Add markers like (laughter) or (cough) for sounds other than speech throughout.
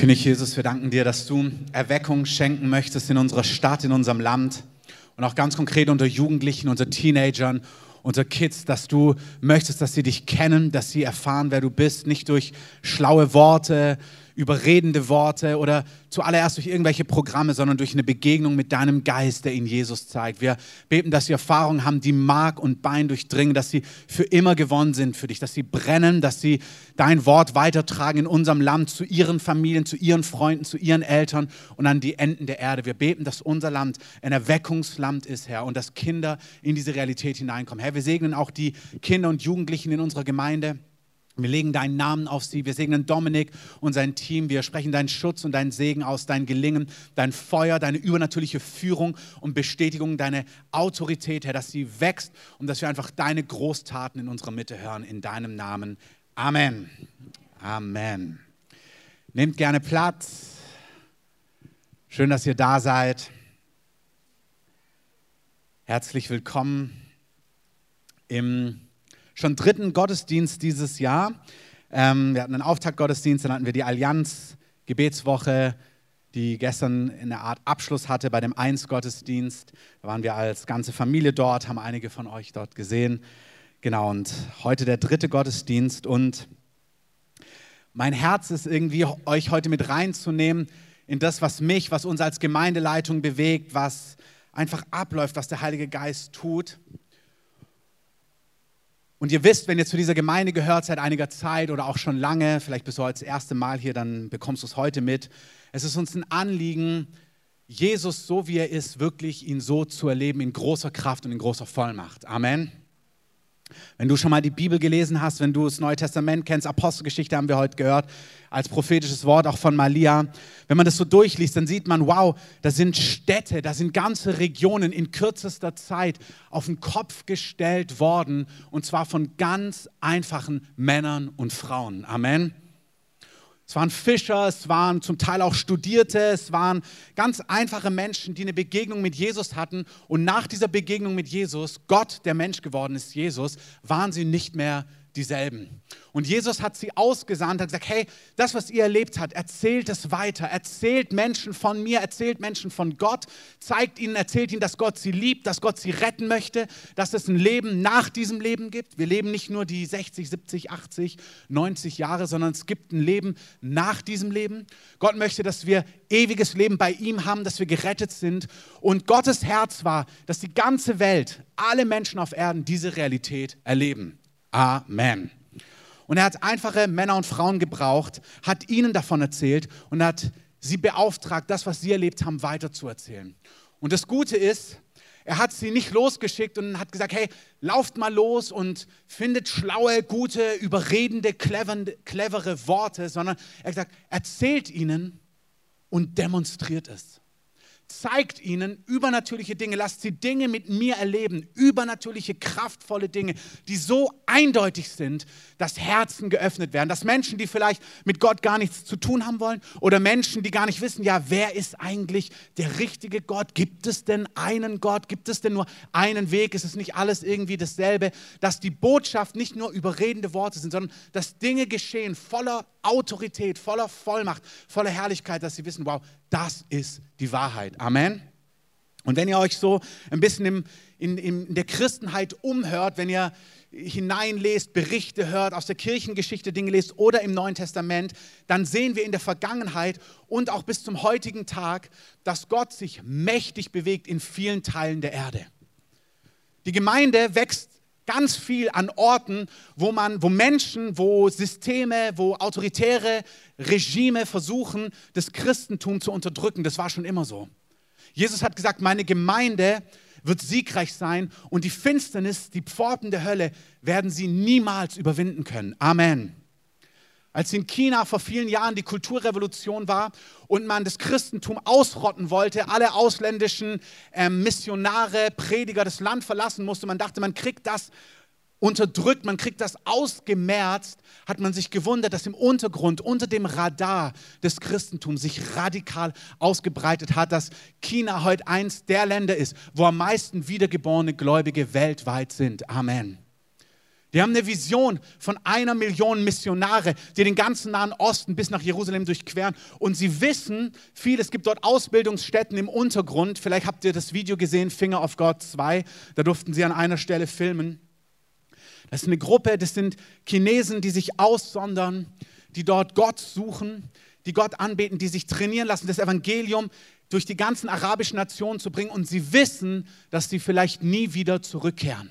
König Jesus, wir danken dir, dass du Erweckung schenken möchtest in unserer Stadt, in unserem Land. Und auch ganz konkret unter Jugendlichen, unter Teenagern, unter Kids, dass du möchtest, dass sie dich kennen, dass sie erfahren, wer du bist, nicht durch schlaue Worte, überredende Worte oder zuallererst durch irgendwelche Programme, sondern durch eine Begegnung mit deinem Geist, der ihnen Jesus zeigt. Wir beten, dass sie Erfahrungen haben, die Mark und Bein durchdringen, dass sie für immer gewonnen sind für dich, dass sie brennen, dass sie dein Wort weitertragen in unserem Land zu ihren Familien, zu ihren Freunden, zu ihren Eltern und an die Enden der Erde. Wir beten, dass unser Land ein Erweckungsland ist, Herr, und dass Kinder in diese Realität hineinkommen. Herr, wir segnen auch die Kinder und Jugendlichen in unserer Gemeinde. Wir legen deinen Namen auf sie. Wir segnen Dominik und sein Team. Wir sprechen deinen Schutz und deinen Segen aus, dein Gelingen, dein Feuer, deine übernatürliche Führung und Bestätigung, deine Autorität, Herr, dass sie wächst und dass wir einfach deine Großtaten in unserer Mitte hören. In deinem Namen. Amen. Amen. Nehmt gerne Platz. Schön, dass ihr da seid. Herzlich willkommen im schon dritten Gottesdienst dieses Jahr. Ähm, wir hatten einen Auftaktgottesdienst, dann hatten wir die Allianz Gebetswoche, die gestern eine Art Abschluss hatte bei dem Eins-Gottesdienst. Da waren wir als ganze Familie dort, haben einige von euch dort gesehen. Genau, und heute der dritte Gottesdienst. Und mein Herz ist irgendwie, euch heute mit reinzunehmen in das, was mich, was uns als Gemeindeleitung bewegt, was einfach abläuft, was der Heilige Geist tut. Und ihr wisst, wenn ihr zu dieser Gemeinde gehört seit einiger Zeit oder auch schon lange, vielleicht bist du heute das erste Mal hier, dann bekommst du es heute mit. Es ist uns ein Anliegen, Jesus so wie er ist, wirklich ihn so zu erleben in großer Kraft und in großer Vollmacht. Amen. Wenn du schon mal die Bibel gelesen hast, wenn du das Neue Testament kennst, Apostelgeschichte haben wir heute gehört, als prophetisches Wort auch von Malia. Wenn man das so durchliest, dann sieht man, wow, da sind Städte, da sind ganze Regionen in kürzester Zeit auf den Kopf gestellt worden und zwar von ganz einfachen Männern und Frauen. Amen. Es waren Fischer, es waren zum Teil auch Studierte, es waren ganz einfache Menschen, die eine Begegnung mit Jesus hatten. Und nach dieser Begegnung mit Jesus, Gott, der Mensch geworden ist, Jesus, waren sie nicht mehr dieselben. Und Jesus hat sie ausgesandt, hat gesagt, hey, das, was ihr erlebt habt, erzählt es weiter, erzählt Menschen von mir, erzählt Menschen von Gott, zeigt ihnen, erzählt ihnen, dass Gott sie liebt, dass Gott sie retten möchte, dass es ein Leben nach diesem Leben gibt. Wir leben nicht nur die 60, 70, 80, 90 Jahre, sondern es gibt ein Leben nach diesem Leben. Gott möchte, dass wir ewiges Leben bei ihm haben, dass wir gerettet sind. Und Gottes Herz war, dass die ganze Welt, alle Menschen auf Erden diese Realität erleben. Amen. Und er hat einfache Männer und Frauen gebraucht, hat ihnen davon erzählt und hat sie beauftragt, das, was sie erlebt haben, weiterzuerzählen. Und das Gute ist, er hat sie nicht losgeschickt und hat gesagt, hey, lauft mal los und findet schlaue, gute, überredende, clevere Worte, sondern er hat gesagt, erzählt ihnen und demonstriert es zeigt ihnen übernatürliche Dinge, lasst sie Dinge mit mir erleben, übernatürliche, kraftvolle Dinge, die so eindeutig sind, dass Herzen geöffnet werden, dass Menschen, die vielleicht mit Gott gar nichts zu tun haben wollen oder Menschen, die gar nicht wissen, ja, wer ist eigentlich der richtige Gott? Gibt es denn einen Gott? Gibt es denn nur einen Weg? Ist es nicht alles irgendwie dasselbe? Dass die Botschaft nicht nur überredende Worte sind, sondern dass Dinge geschehen voller Autorität, voller Vollmacht, voller Herrlichkeit, dass sie wissen, wow, das ist die Wahrheit. Amen. Und wenn ihr euch so ein bisschen im, in, in der Christenheit umhört, wenn ihr hineinlest, Berichte hört, aus der Kirchengeschichte Dinge lest oder im Neuen Testament, dann sehen wir in der Vergangenheit und auch bis zum heutigen Tag, dass Gott sich mächtig bewegt in vielen Teilen der Erde. Die Gemeinde wächst ganz viel an Orten, wo man, wo Menschen, wo Systeme, wo autoritäre Regime versuchen, das Christentum zu unterdrücken. Das war schon immer so. Jesus hat gesagt, meine Gemeinde wird siegreich sein und die Finsternis, die Pforten der Hölle werden sie niemals überwinden können. Amen. Als in China vor vielen Jahren die Kulturrevolution war und man das Christentum ausrotten wollte, alle ausländischen äh, Missionare, Prediger das Land verlassen musste, man dachte, man kriegt das unterdrückt, man kriegt das ausgemerzt, hat man sich gewundert, dass im Untergrund, unter dem Radar des Christentums sich radikal ausgebreitet hat, dass China heute eins der Länder ist, wo am meisten wiedergeborene Gläubige weltweit sind. Amen. Die haben eine Vision von einer Million Missionare, die den ganzen Nahen Osten bis nach Jerusalem durchqueren. Und sie wissen viel, es gibt dort Ausbildungsstätten im Untergrund. Vielleicht habt ihr das Video gesehen, Finger of God 2. Da durften sie an einer Stelle filmen. Das ist eine Gruppe, das sind Chinesen, die sich aussondern, die dort Gott suchen, die Gott anbeten, die sich trainieren lassen, das Evangelium durch die ganzen arabischen Nationen zu bringen. Und sie wissen, dass sie vielleicht nie wieder zurückkehren.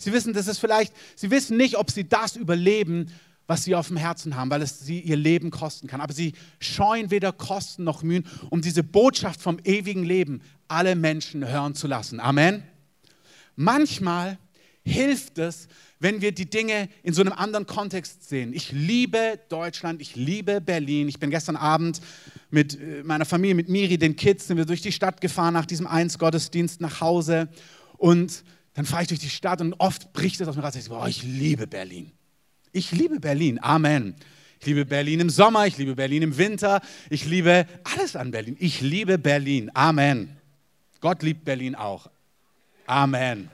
Sie wissen, das ist vielleicht, sie wissen nicht, ob sie das überleben, was sie auf dem Herzen haben, weil es sie ihr Leben kosten kann. Aber sie scheuen weder Kosten noch Mühen, um diese Botschaft vom ewigen Leben alle Menschen hören zu lassen. Amen. Manchmal hilft es, wenn wir die Dinge in so einem anderen Kontext sehen. Ich liebe Deutschland, ich liebe Berlin. Ich bin gestern Abend mit äh, meiner Familie, mit Miri, den Kids, sind wir durch die Stadt gefahren nach diesem Eins-Gottesdienst nach Hause. Und dann fahre ich durch die Stadt und oft bricht es aus mir raus. Ich sage, oh, ich liebe Berlin. Ich liebe Berlin. Amen. Ich liebe Berlin im Sommer, ich liebe Berlin im Winter, ich liebe alles an Berlin. Ich liebe Berlin. Amen. Gott liebt Berlin auch. Amen.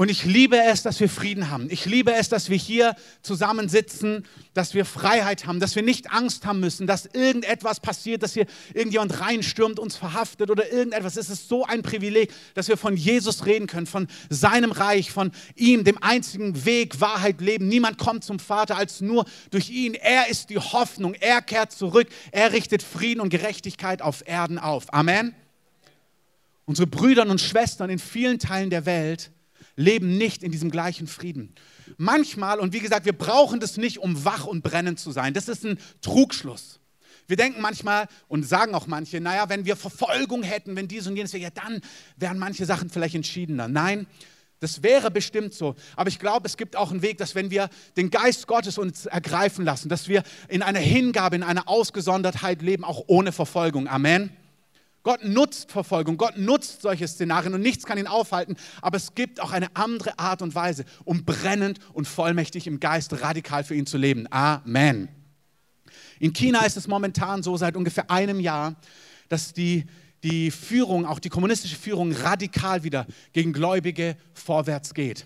Und ich liebe es, dass wir Frieden haben. Ich liebe es, dass wir hier zusammensitzen, dass wir Freiheit haben, dass wir nicht Angst haben müssen, dass irgendetwas passiert, dass hier irgendjemand reinstürmt, uns verhaftet oder irgendetwas. Es ist so ein Privileg, dass wir von Jesus reden können, von seinem Reich, von ihm, dem einzigen Weg, Wahrheit, Leben. Niemand kommt zum Vater als nur durch ihn. Er ist die Hoffnung. Er kehrt zurück. Er richtet Frieden und Gerechtigkeit auf Erden auf. Amen. Unsere Brüder und Schwestern in vielen Teilen der Welt leben nicht in diesem gleichen Frieden. Manchmal, und wie gesagt, wir brauchen das nicht, um wach und brennend zu sein. Das ist ein Trugschluss. Wir denken manchmal und sagen auch manche, naja, wenn wir Verfolgung hätten, wenn dies und jenes wäre, ja, dann wären manche Sachen vielleicht entschiedener. Nein, das wäre bestimmt so. Aber ich glaube, es gibt auch einen Weg, dass wenn wir den Geist Gottes uns ergreifen lassen, dass wir in einer Hingabe, in einer Ausgesondertheit leben, auch ohne Verfolgung. Amen. Gott nutzt Verfolgung, Gott nutzt solche Szenarien und nichts kann ihn aufhalten, aber es gibt auch eine andere Art und Weise, um brennend und vollmächtig im Geist radikal für ihn zu leben. Amen. In China ist es momentan so seit ungefähr einem Jahr, dass die, die Führung, auch die kommunistische Führung, radikal wieder gegen Gläubige vorwärts geht.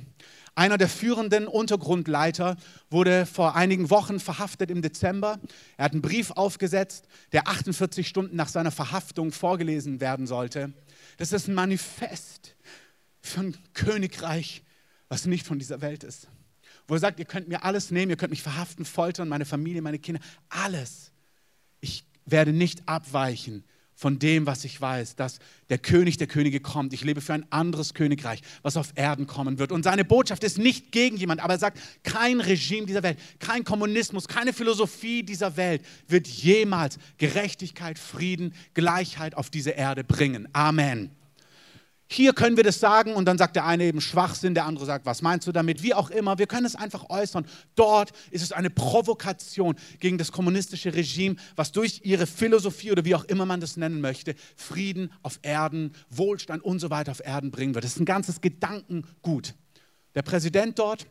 Einer der führenden Untergrundleiter wurde vor einigen Wochen verhaftet im Dezember. Er hat einen Brief aufgesetzt, der 48 Stunden nach seiner Verhaftung vorgelesen werden sollte. Das ist ein Manifest für ein Königreich, was nicht von dieser Welt ist. Wo er sagt, ihr könnt mir alles nehmen, ihr könnt mich verhaften, foltern, meine Familie, meine Kinder, alles. Ich werde nicht abweichen von dem, was ich weiß, dass der König der Könige kommt. Ich lebe für ein anderes Königreich, was auf Erden kommen wird. Und seine Botschaft ist nicht gegen jemand, aber er sagt, kein Regime dieser Welt, kein Kommunismus, keine Philosophie dieser Welt wird jemals Gerechtigkeit, Frieden, Gleichheit auf diese Erde bringen. Amen. Hier können wir das sagen und dann sagt der eine eben Schwachsinn, der andere sagt, was meinst du damit? Wie auch immer, wir können es einfach äußern. Dort ist es eine Provokation gegen das kommunistische Regime, was durch ihre Philosophie oder wie auch immer man das nennen möchte, Frieden auf Erden, Wohlstand und so weiter auf Erden bringen wird. Das ist ein ganzes Gedankengut. Der Präsident dort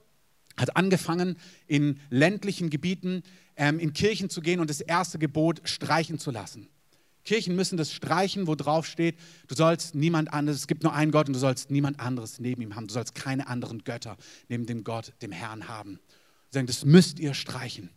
hat angefangen, in ländlichen Gebieten ähm, in Kirchen zu gehen und das erste Gebot streichen zu lassen. Kirchen müssen das streichen, wo drauf steht, du sollst niemand anderes, es gibt nur einen Gott und du sollst niemand anderes neben ihm haben. Du sollst keine anderen Götter neben dem Gott, dem Herrn haben. Sagen, das müsst ihr streichen.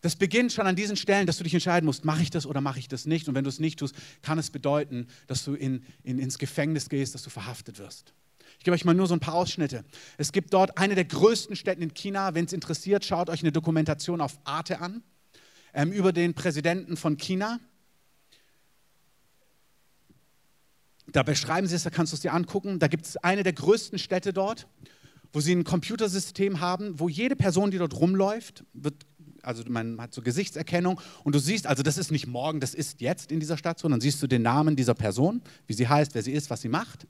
Das beginnt schon an diesen Stellen, dass du dich entscheiden musst, mache ich das oder mache ich das nicht. Und wenn du es nicht tust, kann es bedeuten, dass du in, in, ins Gefängnis gehst, dass du verhaftet wirst. Ich gebe euch mal nur so ein paar Ausschnitte. Es gibt dort eine der größten Städte in China. Wenn es interessiert, schaut euch eine Dokumentation auf Arte an ähm, über den Präsidenten von China. Da beschreiben sie es, da kannst du es dir angucken. Da gibt es eine der größten Städte dort, wo sie ein Computersystem haben, wo jede Person, die dort rumläuft, wird, also man hat so Gesichtserkennung und du siehst, also das ist nicht morgen, das ist jetzt in dieser Stadt, sondern siehst du den Namen dieser Person, wie sie heißt, wer sie ist, was sie macht.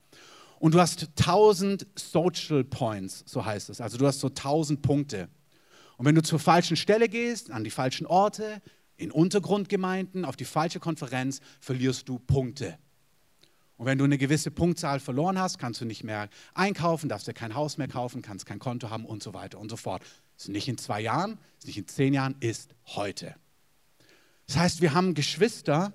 Und du hast 1000 Social Points, so heißt es. Also du hast so 1000 Punkte. Und wenn du zur falschen Stelle gehst, an die falschen Orte, in Untergrundgemeinden, auf die falsche Konferenz, verlierst du Punkte. Und wenn du eine gewisse Punktzahl verloren hast, kannst du nicht mehr einkaufen, darfst dir kein Haus mehr kaufen, kannst kein Konto haben und so weiter und so fort. Ist nicht in zwei Jahren, ist nicht in zehn Jahren, ist heute. Das heißt, wir haben Geschwister,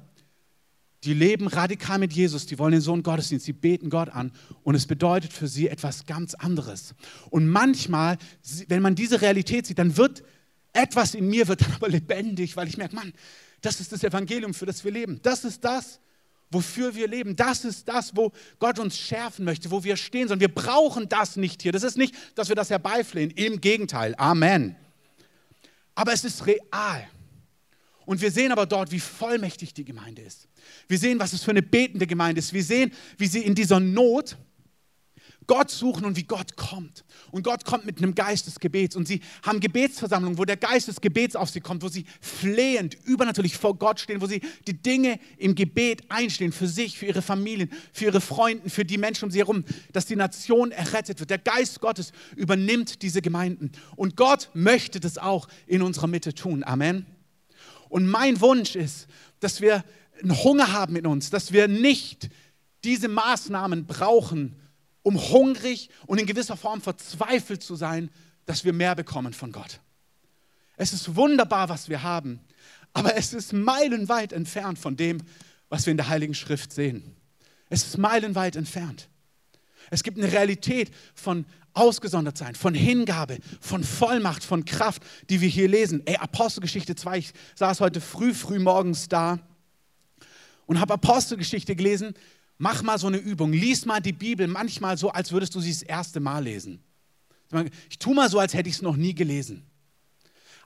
die leben radikal mit Jesus, die wollen den Sohn Gottesdienst, die beten Gott an und es bedeutet für sie etwas ganz anderes. Und manchmal, wenn man diese Realität sieht, dann wird etwas in mir wird dann aber lebendig, weil ich merke, Mann, das ist das Evangelium, für das wir leben. Das ist das, wofür wir leben. Das ist das, wo Gott uns schärfen möchte, wo wir stehen sollen. Wir brauchen das nicht hier. Das ist nicht, dass wir das herbeiflehen. Im Gegenteil. Amen. Aber es ist real. Und wir sehen aber dort, wie vollmächtig die Gemeinde ist. Wir sehen, was es für eine betende Gemeinde ist. Wir sehen, wie sie in dieser Not Gott suchen und wie Gott kommt. Und Gott kommt mit einem Geist des Gebets. Und sie haben Gebetsversammlungen, wo der Geist des Gebets auf sie kommt, wo sie flehend, übernatürlich vor Gott stehen, wo sie die Dinge im Gebet einstehen, für sich, für ihre Familien, für ihre Freunde, für die Menschen um sie herum, dass die Nation errettet wird. Der Geist Gottes übernimmt diese Gemeinden. Und Gott möchte das auch in unserer Mitte tun. Amen. Und mein Wunsch ist, dass wir einen Hunger haben in uns, dass wir nicht diese Maßnahmen brauchen, um hungrig und in gewisser Form verzweifelt zu sein, dass wir mehr bekommen von Gott. Es ist wunderbar, was wir haben, aber es ist meilenweit entfernt von dem, was wir in der Heiligen Schrift sehen. Es ist meilenweit entfernt. Es gibt eine Realität von Ausgesondertsein, von Hingabe, von Vollmacht, von Kraft, die wir hier lesen. Ey, Apostelgeschichte 2, ich saß heute früh, früh morgens da und habe Apostelgeschichte gelesen Mach mal so eine Übung. Lies mal die Bibel manchmal so, als würdest du sie das erste Mal lesen. Ich tue mal so, als hätte ich es noch nie gelesen.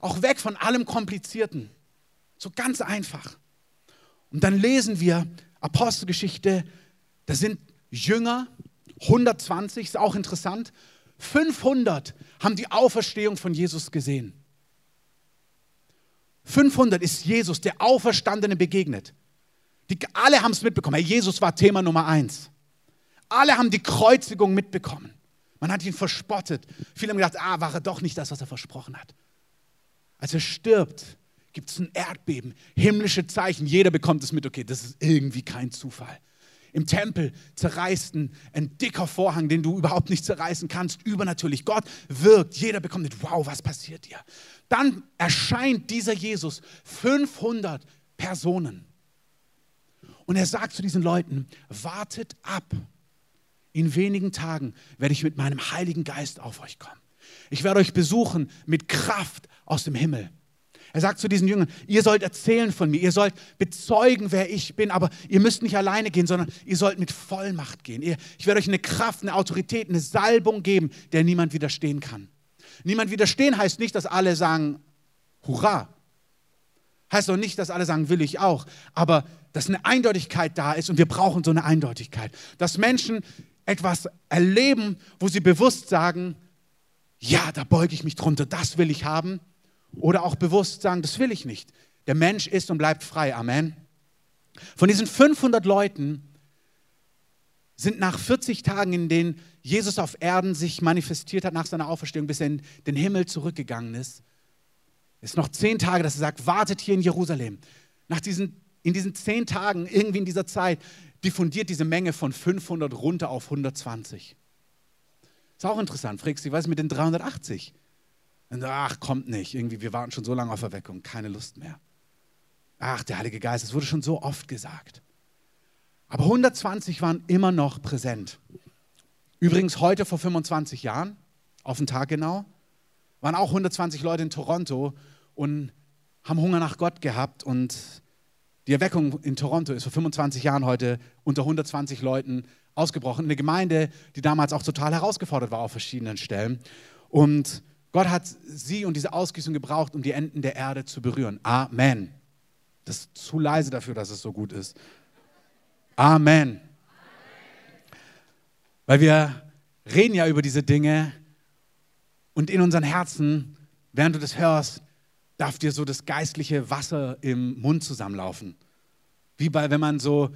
Auch weg von allem Komplizierten. So ganz einfach. Und dann lesen wir Apostelgeschichte, da sind Jünger, 120, ist auch interessant. 500 haben die Auferstehung von Jesus gesehen. 500 ist Jesus, der Auferstandene, begegnet. Die, alle haben es mitbekommen. Herr Jesus war Thema Nummer eins. Alle haben die Kreuzigung mitbekommen. Man hat ihn verspottet. Viele haben gedacht, ah, war er doch nicht das, was er versprochen hat. Als er stirbt, gibt es ein Erdbeben, himmlische Zeichen. Jeder bekommt es mit, okay, das ist irgendwie kein Zufall. Im Tempel zerreißt ein, ein dicker Vorhang, den du überhaupt nicht zerreißen kannst, übernatürlich. Gott wirkt, jeder bekommt mit, wow, was passiert dir? Dann erscheint dieser Jesus 500 Personen. Und er sagt zu diesen Leuten, wartet ab. In wenigen Tagen werde ich mit meinem Heiligen Geist auf euch kommen. Ich werde euch besuchen mit Kraft aus dem Himmel. Er sagt zu diesen Jüngern, ihr sollt erzählen von mir, ihr sollt bezeugen, wer ich bin, aber ihr müsst nicht alleine gehen, sondern ihr sollt mit Vollmacht gehen. Ich werde euch eine Kraft, eine Autorität, eine Salbung geben, der niemand widerstehen kann. Niemand widerstehen heißt nicht, dass alle sagen, Hurra. Heißt doch nicht, dass alle sagen, will ich auch. Aber dass eine Eindeutigkeit da ist und wir brauchen so eine Eindeutigkeit. Dass Menschen etwas erleben, wo sie bewusst sagen, ja, da beuge ich mich drunter, das will ich haben. Oder auch bewusst sagen, das will ich nicht. Der Mensch ist und bleibt frei. Amen. Von diesen 500 Leuten sind nach 40 Tagen, in denen Jesus auf Erden sich manifestiert hat nach seiner Auferstehung, bis er in den Himmel zurückgegangen ist, ist noch zehn Tage, dass er sagt, wartet hier in Jerusalem. Nach diesen in diesen zehn Tagen, irgendwie in dieser Zeit, diffundiert diese Menge von 500 runter auf 120. Ist auch interessant. Fragst du, was ist mit den 380? Und, ach, kommt nicht. Irgendwie, wir warten schon so lange auf Erweckung, keine Lust mehr. Ach, der Heilige Geist, es wurde schon so oft gesagt. Aber 120 waren immer noch präsent. Übrigens heute vor 25 Jahren, auf den Tag genau, waren auch 120 Leute in Toronto und haben Hunger nach Gott gehabt und die Erweckung in Toronto ist vor 25 Jahren heute unter 120 Leuten ausgebrochen. Eine Gemeinde, die damals auch total herausgefordert war auf verschiedenen Stellen. Und Gott hat sie und diese Ausgießung gebraucht, um die Enden der Erde zu berühren. Amen. Das ist zu leise dafür, dass es so gut ist. Amen. Weil wir reden ja über diese Dinge und in unseren Herzen, während du das hörst, darf dir so das geistliche Wasser im Mund zusammenlaufen. Wie bei, wenn man so,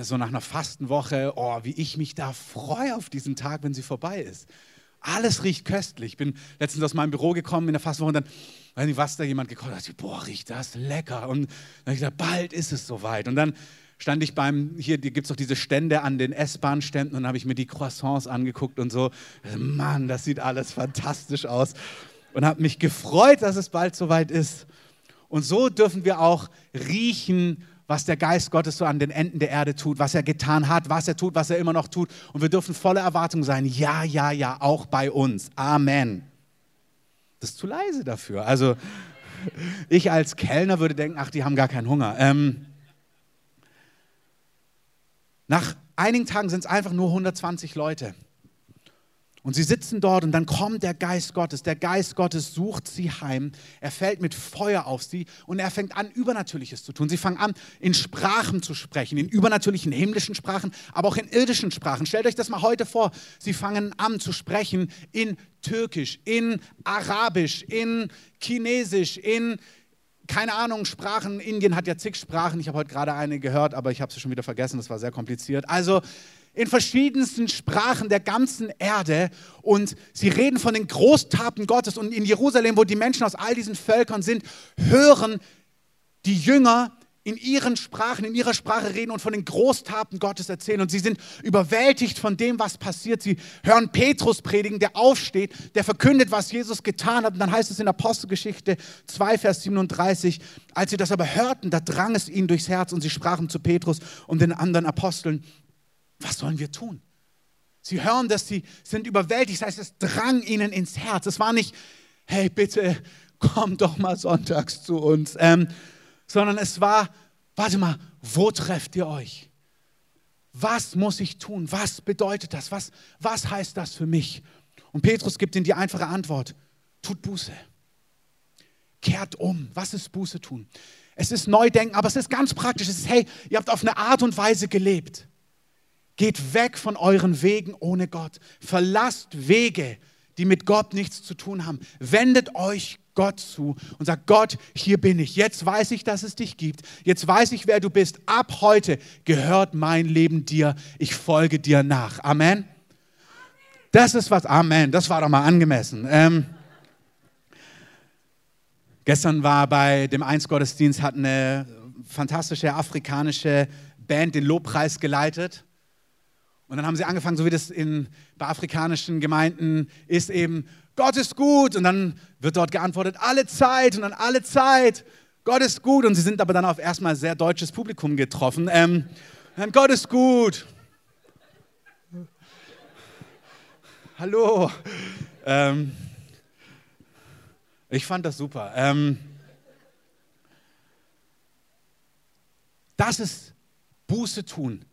so nach einer Fastenwoche, oh, wie ich mich da freue auf diesen Tag, wenn sie vorbei ist. Alles riecht köstlich. Ich bin letztens aus meinem Büro gekommen in der Fastenwoche und dann, weiß nicht, was da jemand gekocht hat. Boah, riecht das lecker. Und dann habe ich gedacht, bald ist es soweit. Und dann stand ich beim, hier gibt es doch diese Stände an den S-Bahn-Ständen und habe ich mir die Croissants angeguckt und so. Mann, das sieht alles fantastisch aus und habe mich gefreut, dass es bald soweit ist. Und so dürfen wir auch riechen, was der Geist Gottes so an den Enden der Erde tut, was er getan hat, was er tut, was er immer noch tut. Und wir dürfen voller Erwartung sein. Ja, ja, ja, auch bei uns. Amen. Das ist zu leise dafür. Also (laughs) ich als Kellner würde denken, ach, die haben gar keinen Hunger. Ähm, nach einigen Tagen sind es einfach nur 120 Leute. Und sie sitzen dort und dann kommt der Geist Gottes. Der Geist Gottes sucht sie heim. Er fällt mit Feuer auf sie und er fängt an, Übernatürliches zu tun. Sie fangen an, in Sprachen zu sprechen, in übernatürlichen himmlischen Sprachen, aber auch in irdischen Sprachen. Stellt euch das mal heute vor. Sie fangen an zu sprechen in Türkisch, in Arabisch, in Chinesisch, in keine Ahnung, Sprachen. Indien hat ja zig Sprachen. Ich habe heute gerade eine gehört, aber ich habe sie schon wieder vergessen. Das war sehr kompliziert. Also in verschiedensten Sprachen der ganzen Erde und sie reden von den Großtaten Gottes und in Jerusalem, wo die Menschen aus all diesen Völkern sind, hören die Jünger in ihren Sprachen, in ihrer Sprache reden und von den Großtaten Gottes erzählen. Und sie sind überwältigt von dem, was passiert. Sie hören Petrus predigen, der aufsteht, der verkündet, was Jesus getan hat. Und dann heißt es in Apostelgeschichte 2, Vers 37, als sie das aber hörten, da drang es ihnen durchs Herz und sie sprachen zu Petrus und den anderen Aposteln, was sollen wir tun? Sie hören dass sie sind überwältigt. Das heißt, es drang ihnen ins Herz. Es war nicht, hey, bitte komm doch mal sonntags zu uns, ähm, sondern es war, warte mal, wo trefft ihr euch? Was muss ich tun? Was bedeutet das? Was, was heißt das für mich? Und Petrus gibt ihnen die einfache Antwort, tut Buße. Kehrt um. Was ist Buße tun? Es ist Neudenken, aber es ist ganz praktisch. Es ist, hey, ihr habt auf eine Art und Weise gelebt. Geht weg von euren Wegen ohne Gott. Verlasst Wege, die mit Gott nichts zu tun haben. Wendet euch Gott zu und sagt, Gott, hier bin ich. Jetzt weiß ich, dass es dich gibt. Jetzt weiß ich, wer du bist. Ab heute gehört mein Leben dir. Ich folge dir nach. Amen. Das ist was. Amen. Das war doch mal angemessen. Ähm, gestern war bei dem Eins-Gottesdienst, hat eine fantastische afrikanische Band den Lobpreis geleitet. Und dann haben sie angefangen, so wie das in, bei afrikanischen Gemeinden ist, eben, Gott ist gut. Und dann wird dort geantwortet, alle Zeit und dann alle Zeit. Gott ist gut. Und sie sind aber dann auf erstmal sehr deutsches Publikum getroffen. Ähm, Gott ist gut. Hallo. Ähm, ich fand das super. Ähm, das ist Buße tun.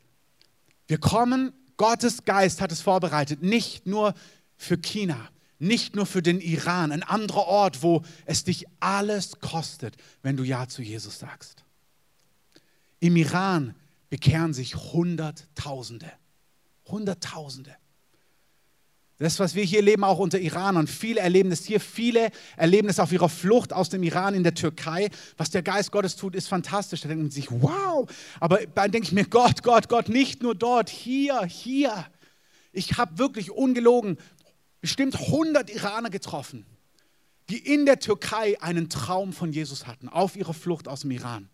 Wir kommen Gottes Geist hat es vorbereitet, nicht nur für China, nicht nur für den Iran, ein anderer Ort, wo es dich alles kostet, wenn du Ja zu Jesus sagst. Im Iran bekehren sich Hunderttausende. Hunderttausende. Das, was wir hier leben, auch unter Iranern. Viele erleben das hier. Viele erleben es auf ihrer Flucht aus dem Iran in der Türkei. Was der Geist Gottes tut, ist fantastisch. Da denkt man sich, wow. Aber dann denke ich mir, Gott, Gott, Gott, nicht nur dort, hier, hier. Ich habe wirklich ungelogen bestimmt 100 Iraner getroffen, die in der Türkei einen Traum von Jesus hatten, auf ihrer Flucht aus dem Iran.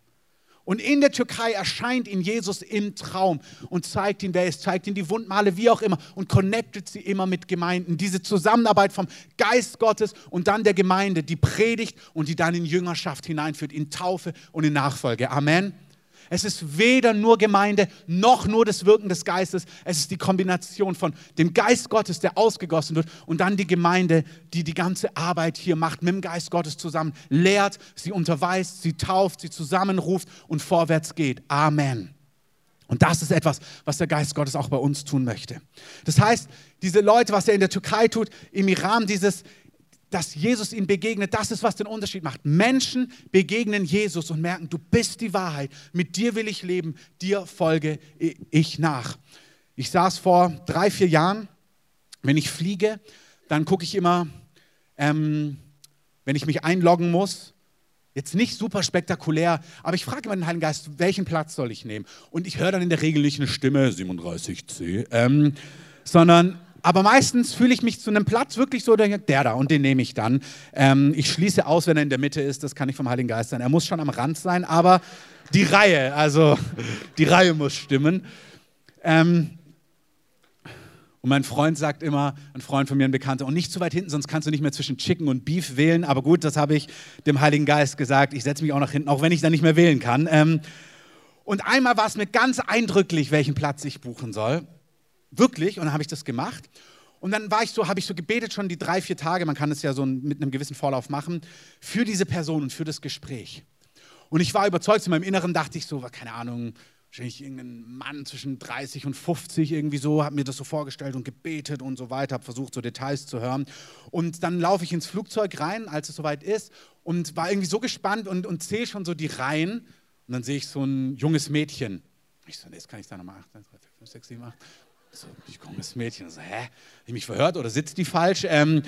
Und in der Türkei erscheint ihn Jesus im Traum und zeigt ihn, wer ist, zeigt ihn die Wundmale, wie auch immer, und connectet sie immer mit Gemeinden. Diese Zusammenarbeit vom Geist Gottes und dann der Gemeinde, die predigt und die dann in Jüngerschaft hineinführt, in Taufe und in Nachfolge. Amen. Es ist weder nur Gemeinde noch nur das Wirken des Geistes. Es ist die Kombination von dem Geist Gottes, der ausgegossen wird, und dann die Gemeinde, die die ganze Arbeit hier macht, mit dem Geist Gottes zusammen, lehrt, sie unterweist, sie tauft, sie zusammenruft und vorwärts geht. Amen. Und das ist etwas, was der Geist Gottes auch bei uns tun möchte. Das heißt, diese Leute, was er in der Türkei tut, im Iran, dieses, dass Jesus ihnen begegnet, das ist, was den Unterschied macht. Menschen begegnen Jesus und merken, du bist die Wahrheit, mit dir will ich leben, dir folge ich nach. Ich saß vor drei, vier Jahren, wenn ich fliege, dann gucke ich immer, ähm, wenn ich mich einloggen muss, jetzt nicht super spektakulär, aber ich frage immer den Heiligen Geist, welchen Platz soll ich nehmen? Und ich höre dann in der Regel nicht eine Stimme, 37c, ähm, sondern aber meistens fühle ich mich zu einem Platz wirklich so, der da und den nehme ich dann. Ähm, ich schließe aus, wenn er in der Mitte ist, das kann nicht vom Heiligen Geist sein. Er muss schon am Rand sein, aber die Reihe, also die Reihe muss stimmen. Ähm, und mein Freund sagt immer, ein Freund von mir, ein Bekannter, und nicht zu weit hinten, sonst kannst du nicht mehr zwischen Chicken und Beef wählen. Aber gut, das habe ich dem Heiligen Geist gesagt. Ich setze mich auch nach hinten, auch wenn ich da nicht mehr wählen kann. Ähm, Und einmal war es mir ganz eindrücklich, welchen Platz ich buchen soll. Wirklich. Und dann habe ich das gemacht. Und dann war ich so, habe ich so gebetet schon die drei, vier Tage, man kann es ja so mit einem gewissen Vorlauf machen, für diese Person und für das Gespräch. Und ich war überzeugt, in meinem Inneren dachte ich so, keine Ahnung, wahrscheinlich irgendein Mann zwischen 30 und 50 irgendwie so, habe mir das so vorgestellt und gebetet und so weiter, habe versucht, so Details zu hören. Und dann laufe ich ins Flugzeug rein, als es soweit ist, und war irgendwie so gespannt und, und sehe schon so die Reihen. Und dann sehe ich so ein junges Mädchen. Ich so, das kann ich da nochmal 8, 3, 4, 5, 6, 7, 8 so, ich das Mädchen. So, hä? Habe ich mich verhört oder sitzt die falsch? Ähm,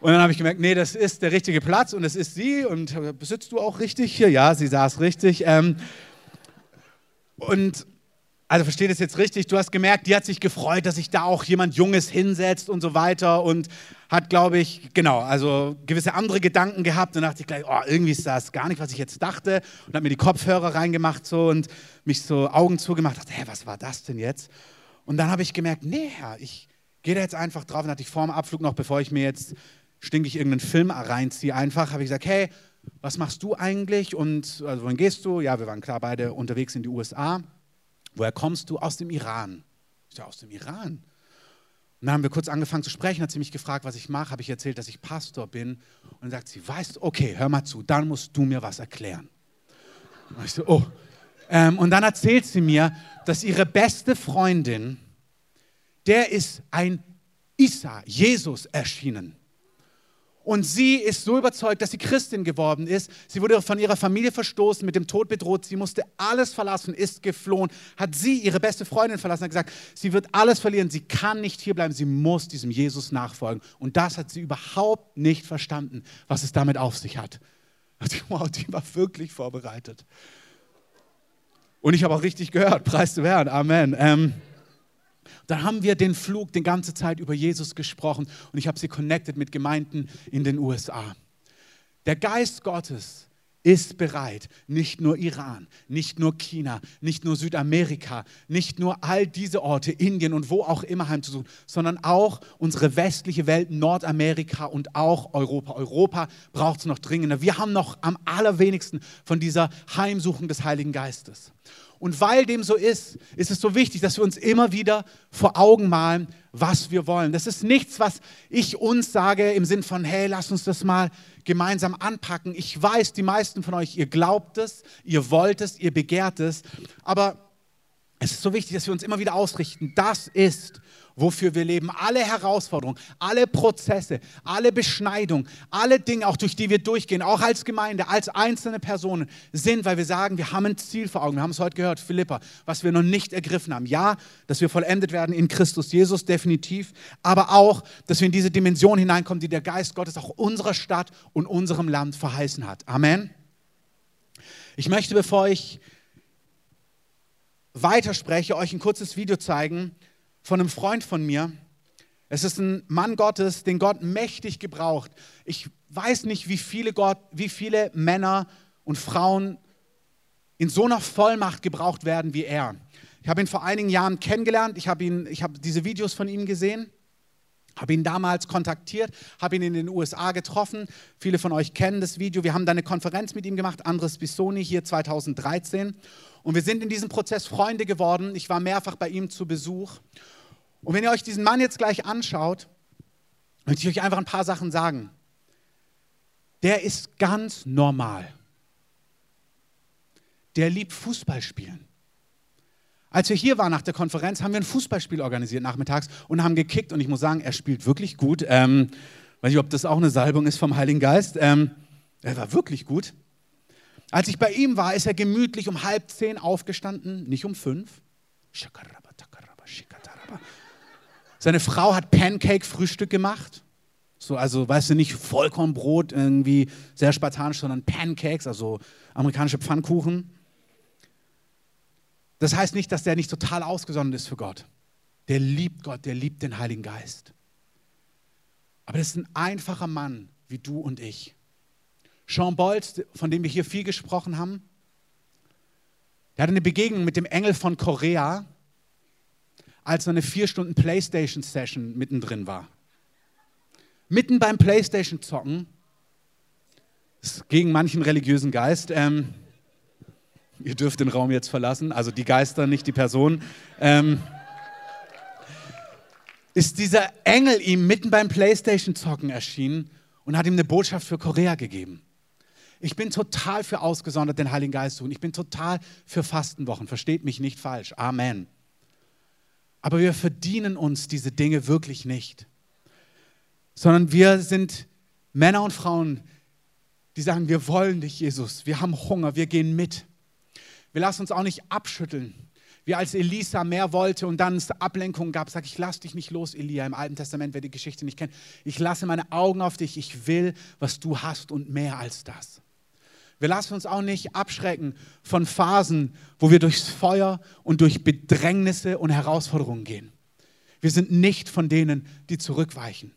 und dann habe ich gemerkt, nee, das ist der richtige Platz und es ist sie. Und sitzt du auch richtig hier? Ja, sie saß richtig. Ähm, und also versteht es jetzt richtig, du hast gemerkt, die hat sich gefreut, dass sich da auch jemand Junges hinsetzt und so weiter und hat, glaube ich, genau, also gewisse andere Gedanken gehabt und dachte ich gleich, oh, irgendwie ist das gar nicht, was ich jetzt dachte und hat mir die Kopfhörer reingemacht so und mich so Augen zugemacht, dachte, hä, was war das denn jetzt? Und dann habe ich gemerkt, nee, Herr, ich gehe da jetzt einfach drauf. Und hatte ich vor dem Abflug noch, bevor ich mir jetzt stinkig irgendeinen Film reinziehe, einfach, habe ich gesagt, hey, was machst du eigentlich? Und also, wohin gehst du? Ja, wir waren klar beide unterwegs in die USA. Woher kommst du? Aus dem Iran. Ich sage, aus dem Iran. Und dann haben wir kurz angefangen zu sprechen, hat sie mich gefragt, was ich mache, habe ich erzählt, dass ich Pastor bin. Und dann sagt sie, weißt, okay, hör mal zu, dann musst du mir was erklären. Und ich so, oh, ähm, und dann erzählt sie mir, dass ihre beste Freundin, der ist ein Isa, Jesus erschienen. Und sie ist so überzeugt, dass sie Christin geworden ist. Sie wurde von ihrer Familie verstoßen, mit dem Tod bedroht. Sie musste alles verlassen, ist geflohen. Hat sie ihre beste Freundin verlassen, hat gesagt, sie wird alles verlieren. Sie kann nicht hierbleiben. Sie muss diesem Jesus nachfolgen. Und das hat sie überhaupt nicht verstanden, was es damit auf sich hat. Wow, die war wirklich vorbereitet. Und ich habe auch richtig gehört, (laughs) preis zu Herrn, Amen. Ähm, dann haben wir den Flug die ganze Zeit über Jesus gesprochen und ich habe sie connected mit Gemeinden in den USA. Der Geist Gottes ist bereit, nicht nur Iran, nicht nur China, nicht nur Südamerika, nicht nur all diese Orte, Indien und wo auch immer heimzusuchen, sondern auch unsere westliche Welt, Nordamerika und auch Europa. Europa braucht es noch dringender. Wir haben noch am allerwenigsten von dieser Heimsuchung des Heiligen Geistes. Und weil dem so ist, ist es so wichtig, dass wir uns immer wieder vor Augen malen, was wir wollen. Das ist nichts, was ich uns sage im Sinn von, hey, lass uns das mal gemeinsam anpacken. Ich weiß, die meisten von euch, ihr glaubt es, ihr wollt es, ihr begehrt es, aber es ist so wichtig, dass wir uns immer wieder ausrichten. Das ist, wofür wir leben. Alle Herausforderungen, alle Prozesse, alle Beschneidungen, alle Dinge, auch durch die wir durchgehen, auch als Gemeinde, als einzelne Personen, sind, weil wir sagen, wir haben ein Ziel vor Augen. Wir haben es heute gehört, Philippa, was wir noch nicht ergriffen haben. Ja, dass wir vollendet werden in Christus Jesus, definitiv, aber auch, dass wir in diese Dimension hineinkommen, die der Geist Gottes auch unserer Stadt und unserem Land verheißen hat. Amen. Ich möchte, bevor ich weiterspreche, euch ein kurzes Video zeigen, von einem Freund von mir. Es ist ein Mann Gottes, den Gott mächtig gebraucht. Ich weiß nicht, wie viele, Gott, wie viele Männer und Frauen in so einer Vollmacht gebraucht werden wie er. Ich habe ihn vor einigen Jahren kennengelernt. Ich habe, ihn, ich habe diese Videos von ihm gesehen, habe ihn damals kontaktiert, habe ihn in den USA getroffen. Viele von euch kennen das Video. Wir haben da eine Konferenz mit ihm gemacht, Andres Bisoni hier 2013. Und wir sind in diesem Prozess Freunde geworden. Ich war mehrfach bei ihm zu Besuch. Und wenn ihr euch diesen Mann jetzt gleich anschaut, möchte ich euch einfach ein paar Sachen sagen. Der ist ganz normal. Der liebt Fußball spielen. Als wir hier waren nach der Konferenz, haben wir ein Fußballspiel organisiert nachmittags und haben gekickt. Und ich muss sagen, er spielt wirklich gut. Ähm, weiß nicht, ob das auch eine Salbung ist vom Heiligen Geist. Ähm, er war wirklich gut. Als ich bei ihm war, ist er gemütlich um halb zehn aufgestanden, nicht um fünf. Seine Frau hat Pancake-Frühstück gemacht. So, also, weißt du, nicht Vollkornbrot, irgendwie sehr spartanisch, sondern Pancakes, also amerikanische Pfannkuchen. Das heißt nicht, dass der nicht total ausgesondert ist für Gott. Der liebt Gott, der liebt den Heiligen Geist. Aber das ist ein einfacher Mann wie du und ich. Jean Bolz, von dem wir hier viel gesprochen haben, der hatte eine Begegnung mit dem Engel von Korea, als er eine vier Stunden Playstation-Session mittendrin war. Mitten beim Playstation-Zocken, gegen manchen religiösen Geist, ähm, Ihr dürft den Raum jetzt verlassen, also die Geister, nicht die Person. Ähm, ist dieser Engel ihm mitten beim Playstation-Zocken erschienen und hat ihm eine Botschaft für Korea gegeben. Ich bin total für ausgesondert den Heiligen Geist tun. Ich bin total für Fastenwochen. Versteht mich nicht falsch. Amen. Aber wir verdienen uns diese Dinge wirklich nicht. Sondern wir sind Männer und Frauen, die sagen, wir wollen dich, Jesus. Wir haben Hunger, wir gehen mit. Wir lassen uns auch nicht abschütteln. Wie als Elisa mehr wollte und dann es Ablenkung gab, sag ich, lass dich nicht los, Elia. Im Alten Testament, wer die Geschichte nicht kennt. Ich lasse meine Augen auf dich. Ich will, was du hast und mehr als das. Wir lassen uns auch nicht abschrecken von Phasen, wo wir durchs Feuer und durch Bedrängnisse und Herausforderungen gehen. Wir sind nicht von denen, die zurückweichen,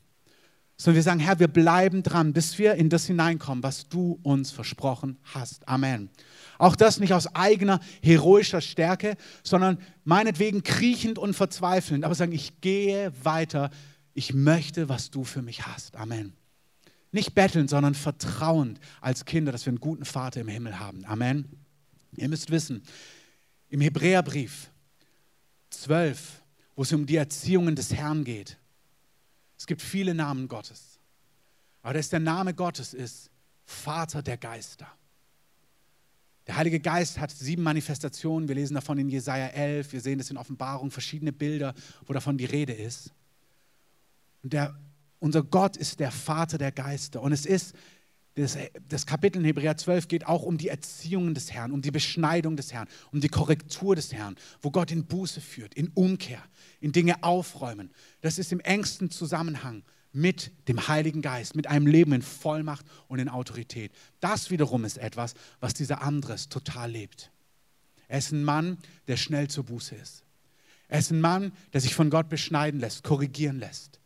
sondern wir sagen, Herr, wir bleiben dran, bis wir in das hineinkommen, was du uns versprochen hast. Amen. Auch das nicht aus eigener heroischer Stärke, sondern meinetwegen kriechend und verzweifelnd, aber sagen, ich gehe weiter, ich möchte, was du für mich hast. Amen. Nicht betteln, sondern vertrauend als Kinder, dass wir einen guten Vater im Himmel haben. Amen. Ihr müsst wissen, im Hebräerbrief 12, wo es um die Erziehungen des Herrn geht, es gibt viele Namen Gottes. Aber das der Name Gottes ist Vater der Geister. Der Heilige Geist hat sieben Manifestationen. Wir lesen davon in Jesaja 11. Wir sehen das in Offenbarung, verschiedene Bilder, wo davon die Rede ist. Und der unser Gott ist der Vater der Geister. Und es ist, das, das, Kapitel in Hebräer 12 geht auch um die Erziehungen des Herrn, um die Beschneidung des Herrn, um die Korrektur des Herrn, wo Gott in Buße führt, in Umkehr, in Dinge aufräumen. Das ist im engsten Zusammenhang mit dem Heiligen Geist, mit einem Leben in Vollmacht und in Autorität. Das wiederum ist etwas, was dieser Andres total lebt. Er ist ein Mann, der schnell zur Buße ist. Er ist ein Mann, der sich von Gott beschneiden lässt, korrigieren lässt.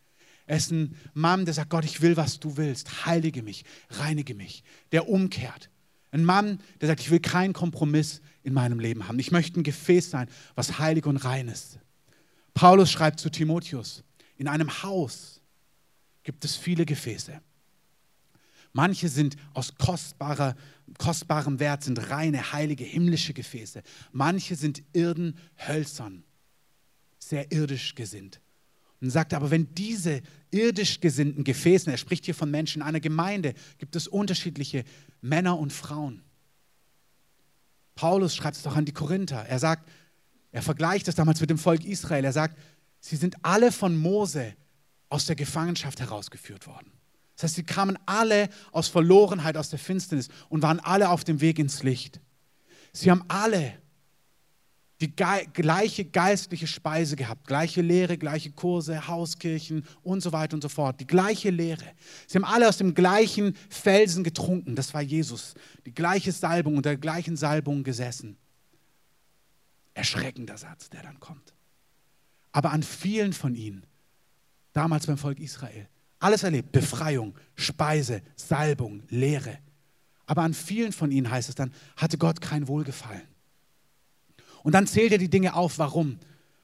Er ist ein Mann, der sagt, Gott, ich will, was du willst. Heilige mich, reinige mich. Der umkehrt. Ein Mann, der sagt, ich will keinen Kompromiss in meinem Leben haben. Ich möchte ein Gefäß sein, was heilig und rein ist. Paulus schreibt zu Timotheus, in einem Haus gibt es viele Gefäße. Manche sind aus kostbarer, kostbarem Wert, sind reine, heilige, himmlische Gefäße. Manche sind irden, hölzern, sehr irdisch gesinnt. Und sagt aber, wenn diese irdisch gesinnten Gefäße, er spricht hier von Menschen, in einer Gemeinde gibt es unterschiedliche Männer und Frauen. Paulus schreibt es doch an die Korinther. Er sagt, er vergleicht das damals mit dem Volk Israel. Er sagt, sie sind alle von Mose aus der Gefangenschaft herausgeführt worden. Das heißt, sie kamen alle aus Verlorenheit, aus der Finsternis und waren alle auf dem Weg ins Licht. Sie haben alle die gleiche geistliche Speise gehabt, gleiche Lehre, gleiche Kurse, Hauskirchen und so weiter und so fort, die gleiche Lehre. Sie haben alle aus dem gleichen Felsen getrunken, das war Jesus, die gleiche Salbung unter der gleichen Salbung gesessen. Erschreckender Satz, der dann kommt. Aber an vielen von ihnen, damals beim Volk Israel, alles erlebt, Befreiung, Speise, Salbung, Lehre. Aber an vielen von ihnen heißt es dann, hatte Gott kein Wohlgefallen. Und dann zählt er die Dinge auf. Warum?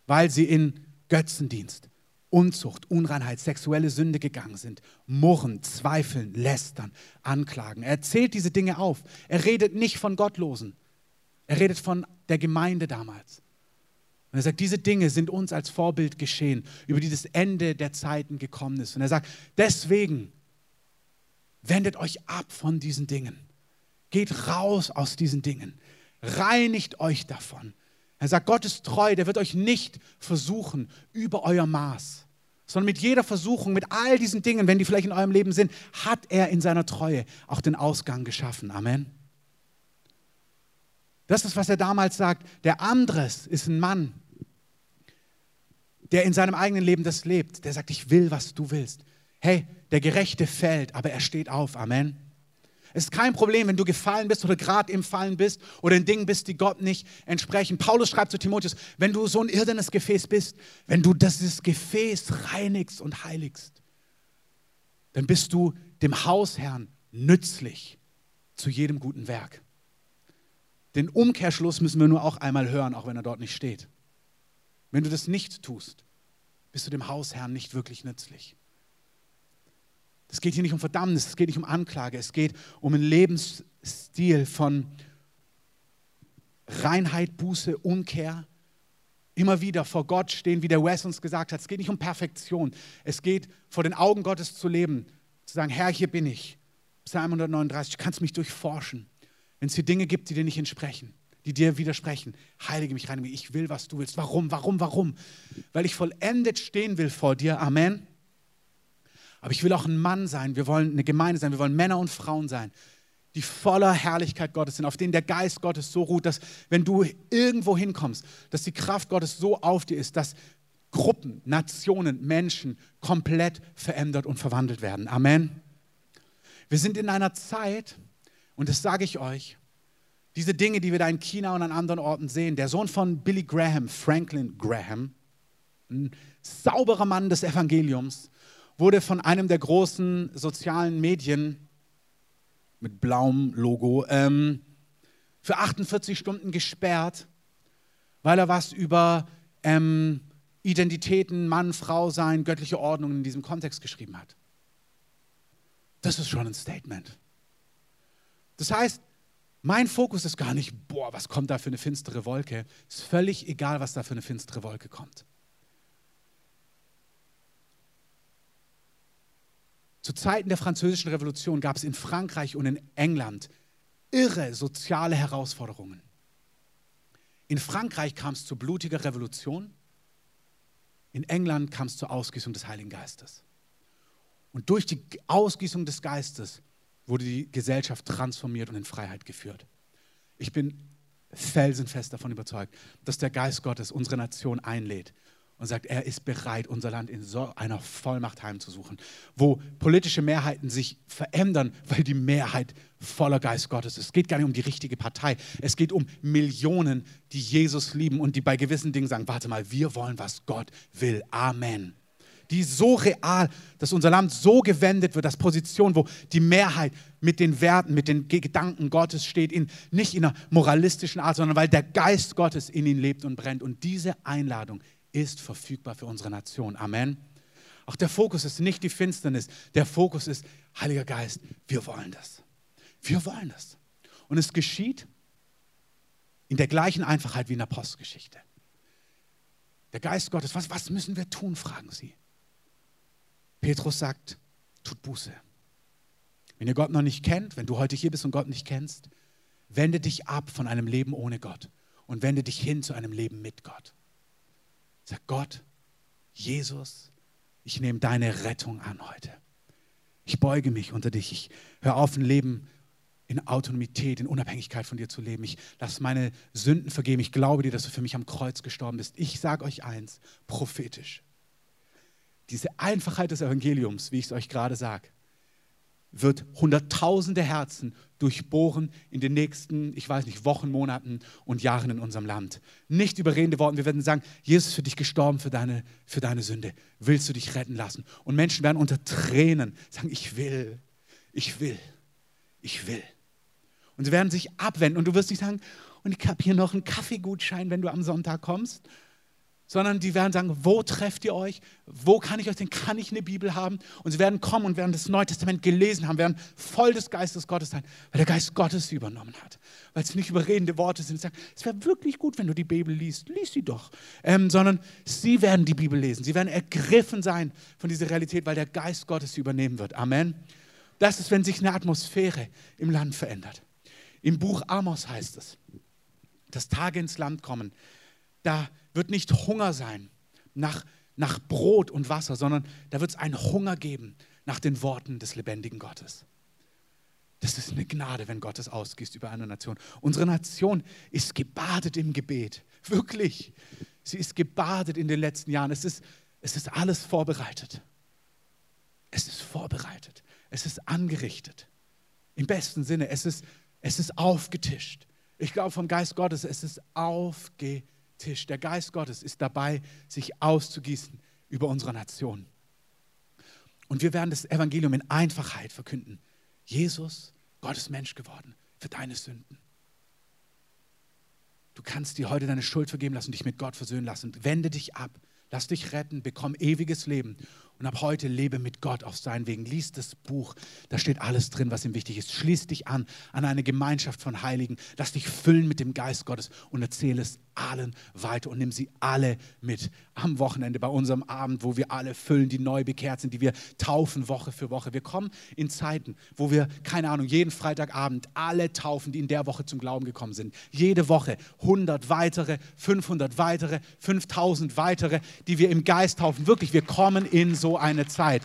Weil sie in Götzendienst, Unzucht, Unreinheit, sexuelle Sünde gegangen sind, murren, zweifeln, lästern, anklagen. Er zählt diese Dinge auf. Er redet nicht von Gottlosen. Er redet von der Gemeinde damals. Und er sagt, diese Dinge sind uns als Vorbild geschehen, über die das Ende der Zeiten gekommen ist. Und er sagt, deswegen wendet euch ab von diesen Dingen. Geht raus aus diesen Dingen. Reinigt euch davon. Er sagt, Gott ist treu, der wird euch nicht versuchen über euer Maß, sondern mit jeder Versuchung, mit all diesen Dingen, wenn die vielleicht in eurem Leben sind, hat er in seiner Treue auch den Ausgang geschaffen. Amen. Das ist, was er damals sagt. Der Andres ist ein Mann, der in seinem eigenen Leben das lebt. Der sagt, ich will, was du willst. Hey, der Gerechte fällt, aber er steht auf. Amen. Es ist kein Problem, wenn du gefallen bist oder gerade im Fallen bist oder in Dingen bist, die Gott nicht entsprechen. Paulus schreibt zu Timotheus, wenn du so ein irdenes Gefäß bist, wenn du dieses Gefäß reinigst und heiligst, dann bist du dem Hausherrn nützlich zu jedem guten Werk. Den Umkehrschluss müssen wir nur auch einmal hören, auch wenn er dort nicht steht. Wenn du das nicht tust, bist du dem Hausherrn nicht wirklich nützlich. Es geht hier nicht um Verdammnis, es geht nicht um Anklage, es geht um einen Lebensstil von Reinheit, Buße, Umkehr. Immer wieder vor Gott stehen, wie der Wes uns gesagt hat. Es geht nicht um Perfektion. Es geht vor den Augen Gottes zu leben. Zu sagen, Herr, hier bin ich. Psalm 139, du kannst mich durchforschen. Wenn es hier Dinge gibt, die dir nicht entsprechen, die dir widersprechen, heilige mich, reinige mich. Ich will, was du willst. Warum, warum, warum? Weil ich vollendet stehen will vor dir. Amen. Aber ich will auch ein Mann sein. Wir wollen eine Gemeinde sein. Wir wollen Männer und Frauen sein, die voller Herrlichkeit Gottes sind, auf denen der Geist Gottes so ruht, dass wenn du irgendwo hinkommst, dass die Kraft Gottes so auf dir ist, dass Gruppen, Nationen, Menschen komplett verändert und verwandelt werden. Amen. Wir sind in einer Zeit, und das sage ich euch, diese Dinge, die wir da in China und an anderen Orten sehen, der Sohn von Billy Graham, Franklin Graham, ein sauberer Mann des Evangeliums, wurde von einem der großen sozialen Medien mit blauem Logo ähm, für 48 Stunden gesperrt, weil er was über ähm, Identitäten, Mann, Frau sein, göttliche Ordnung in diesem Kontext geschrieben hat. Das ist schon ein Statement. Das heißt, mein Fokus ist gar nicht, boah, was kommt da für eine finstere Wolke. Es ist völlig egal, was da für eine finstere Wolke kommt. Zu Zeiten der Französischen Revolution gab es in Frankreich und in England irre soziale Herausforderungen. In Frankreich kam es zu blutiger Revolution, in England kam es zur Ausgießung des Heiligen Geistes. Und durch die Ausgießung des Geistes wurde die Gesellschaft transformiert und in Freiheit geführt. Ich bin felsenfest davon überzeugt, dass der Geist Gottes unsere Nation einlädt und sagt, er ist bereit, unser Land in so einer Vollmacht heimzusuchen, wo politische Mehrheiten sich verändern, weil die Mehrheit voller Geist Gottes ist. Es geht gar nicht um die richtige Partei. Es geht um Millionen, die Jesus lieben und die bei gewissen Dingen sagen, warte mal, wir wollen, was Gott will. Amen. Die ist so real, dass unser Land so gewendet wird, dass Position, wo die Mehrheit mit den Werten, mit den Gedanken Gottes steht, in, nicht in einer moralistischen Art, sondern weil der Geist Gottes in ihn lebt und brennt. Und diese Einladung ist verfügbar für unsere Nation. Amen. Auch der Fokus ist nicht die Finsternis. Der Fokus ist, Heiliger Geist, wir wollen das. Wir wollen das. Und es geschieht in der gleichen Einfachheit wie in der Postgeschichte. Der Geist Gottes, was, was müssen wir tun, fragen sie. Petrus sagt, tut Buße. Wenn ihr Gott noch nicht kennt, wenn du heute hier bist und Gott nicht kennst, wende dich ab von einem Leben ohne Gott und wende dich hin zu einem Leben mit Gott. Sag Gott, Jesus, ich nehme deine Rettung an heute. Ich beuge mich unter dich. Ich höre auf, ein Leben in Autonomität, in Unabhängigkeit von dir zu leben. Ich lasse meine Sünden vergeben. Ich glaube dir, dass du für mich am Kreuz gestorben bist. Ich sage euch eins, prophetisch. Diese Einfachheit des Evangeliums, wie ich es euch gerade sage, wird hunderttausende Herzen durchbohren in den nächsten, ich weiß nicht, Wochen, Monaten und Jahren in unserem Land. Nicht überredende Worte. Wir werden sagen, Jesus ist für dich gestorben, für deine, für deine Sünde. Willst du dich retten lassen? Und Menschen werden unter Tränen sagen, ich will, ich will, ich will. Und sie werden sich abwenden und du wirst nicht sagen, und ich habe hier noch einen Kaffeegutschein, wenn du am Sonntag kommst sondern die werden sagen, wo trefft ihr euch? Wo kann ich euch denn? Kann ich eine Bibel haben? Und sie werden kommen und werden das Neue Testament gelesen haben, werden voll des Geistes Gottes sein, weil der Geist Gottes sie übernommen hat. Weil es nicht überredende Worte sind. Sie sagen, es wäre wirklich gut, wenn du die Bibel liest. Lies sie doch. Ähm, sondern sie werden die Bibel lesen. Sie werden ergriffen sein von dieser Realität, weil der Geist Gottes sie übernehmen wird. Amen. Das ist, wenn sich eine Atmosphäre im Land verändert. Im Buch Amos heißt es, dass Tage ins Land kommen, da wird nicht Hunger sein nach, nach Brot und Wasser, sondern da wird es einen Hunger geben nach den Worten des lebendigen Gottes. Das ist eine Gnade, wenn Gott es ausgießt über eine Nation. Unsere Nation ist gebadet im Gebet. Wirklich. Sie ist gebadet in den letzten Jahren. Es ist, es ist alles vorbereitet. Es ist vorbereitet. Es ist angerichtet. Im besten Sinne. Es ist, es ist aufgetischt. Ich glaube vom Geist Gottes, es ist aufgetischt. Tisch. Der Geist Gottes ist dabei, sich auszugießen über unsere Nation. Und wir werden das Evangelium in Einfachheit verkünden. Jesus, Gott ist Mensch geworden für deine Sünden. Du kannst dir heute deine Schuld vergeben lassen, dich mit Gott versöhnen lassen. Wende dich ab, lass dich retten, bekomm ewiges Leben Und ab heute lebe mit Gott auf seinen Wegen. Lies das Buch, da steht alles drin, was ihm wichtig ist. Schließ dich an an eine Gemeinschaft von Heiligen. Lass dich füllen mit dem Geist Gottes und erzähle es allen weiter und nimm sie alle mit am Wochenende bei unserem Abend, wo wir alle füllen, die neu bekehrt sind, die wir taufen Woche für Woche. Wir kommen in Zeiten, wo wir, keine Ahnung, jeden Freitagabend alle taufen, die in der Woche zum Glauben gekommen sind. Jede Woche 100 weitere, 500 weitere, 5000 weitere, die wir im Geist taufen. Wirklich, wir kommen in so eine Zeit.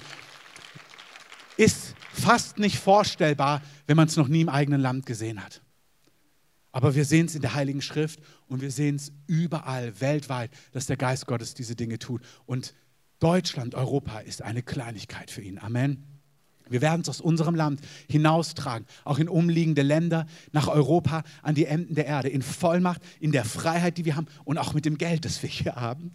Ist fast nicht vorstellbar, wenn man es noch nie im eigenen Land gesehen hat. Aber wir sehen es in der Heiligen Schrift und wir sehen es überall weltweit, dass der Geist Gottes diese Dinge tut. Und Deutschland, Europa ist eine Kleinigkeit für ihn. Amen. Wir werden es aus unserem Land hinaustragen, auch in umliegende Länder, nach Europa, an die Enden der Erde, in Vollmacht, in der Freiheit, die wir haben und auch mit dem Geld, das wir hier haben.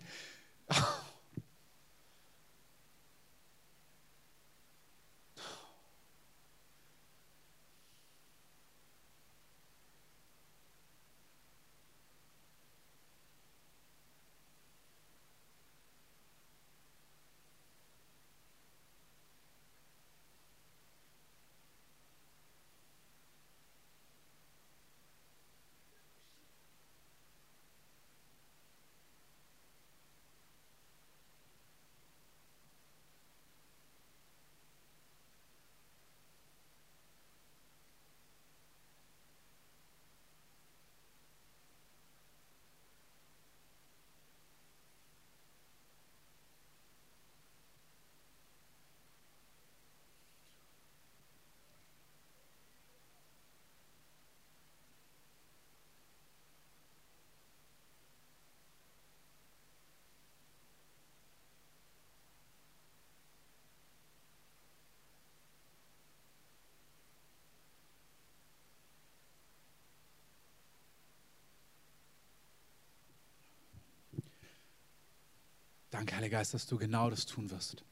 Danke, Heiliger Geist, dass du genau das tun wirst.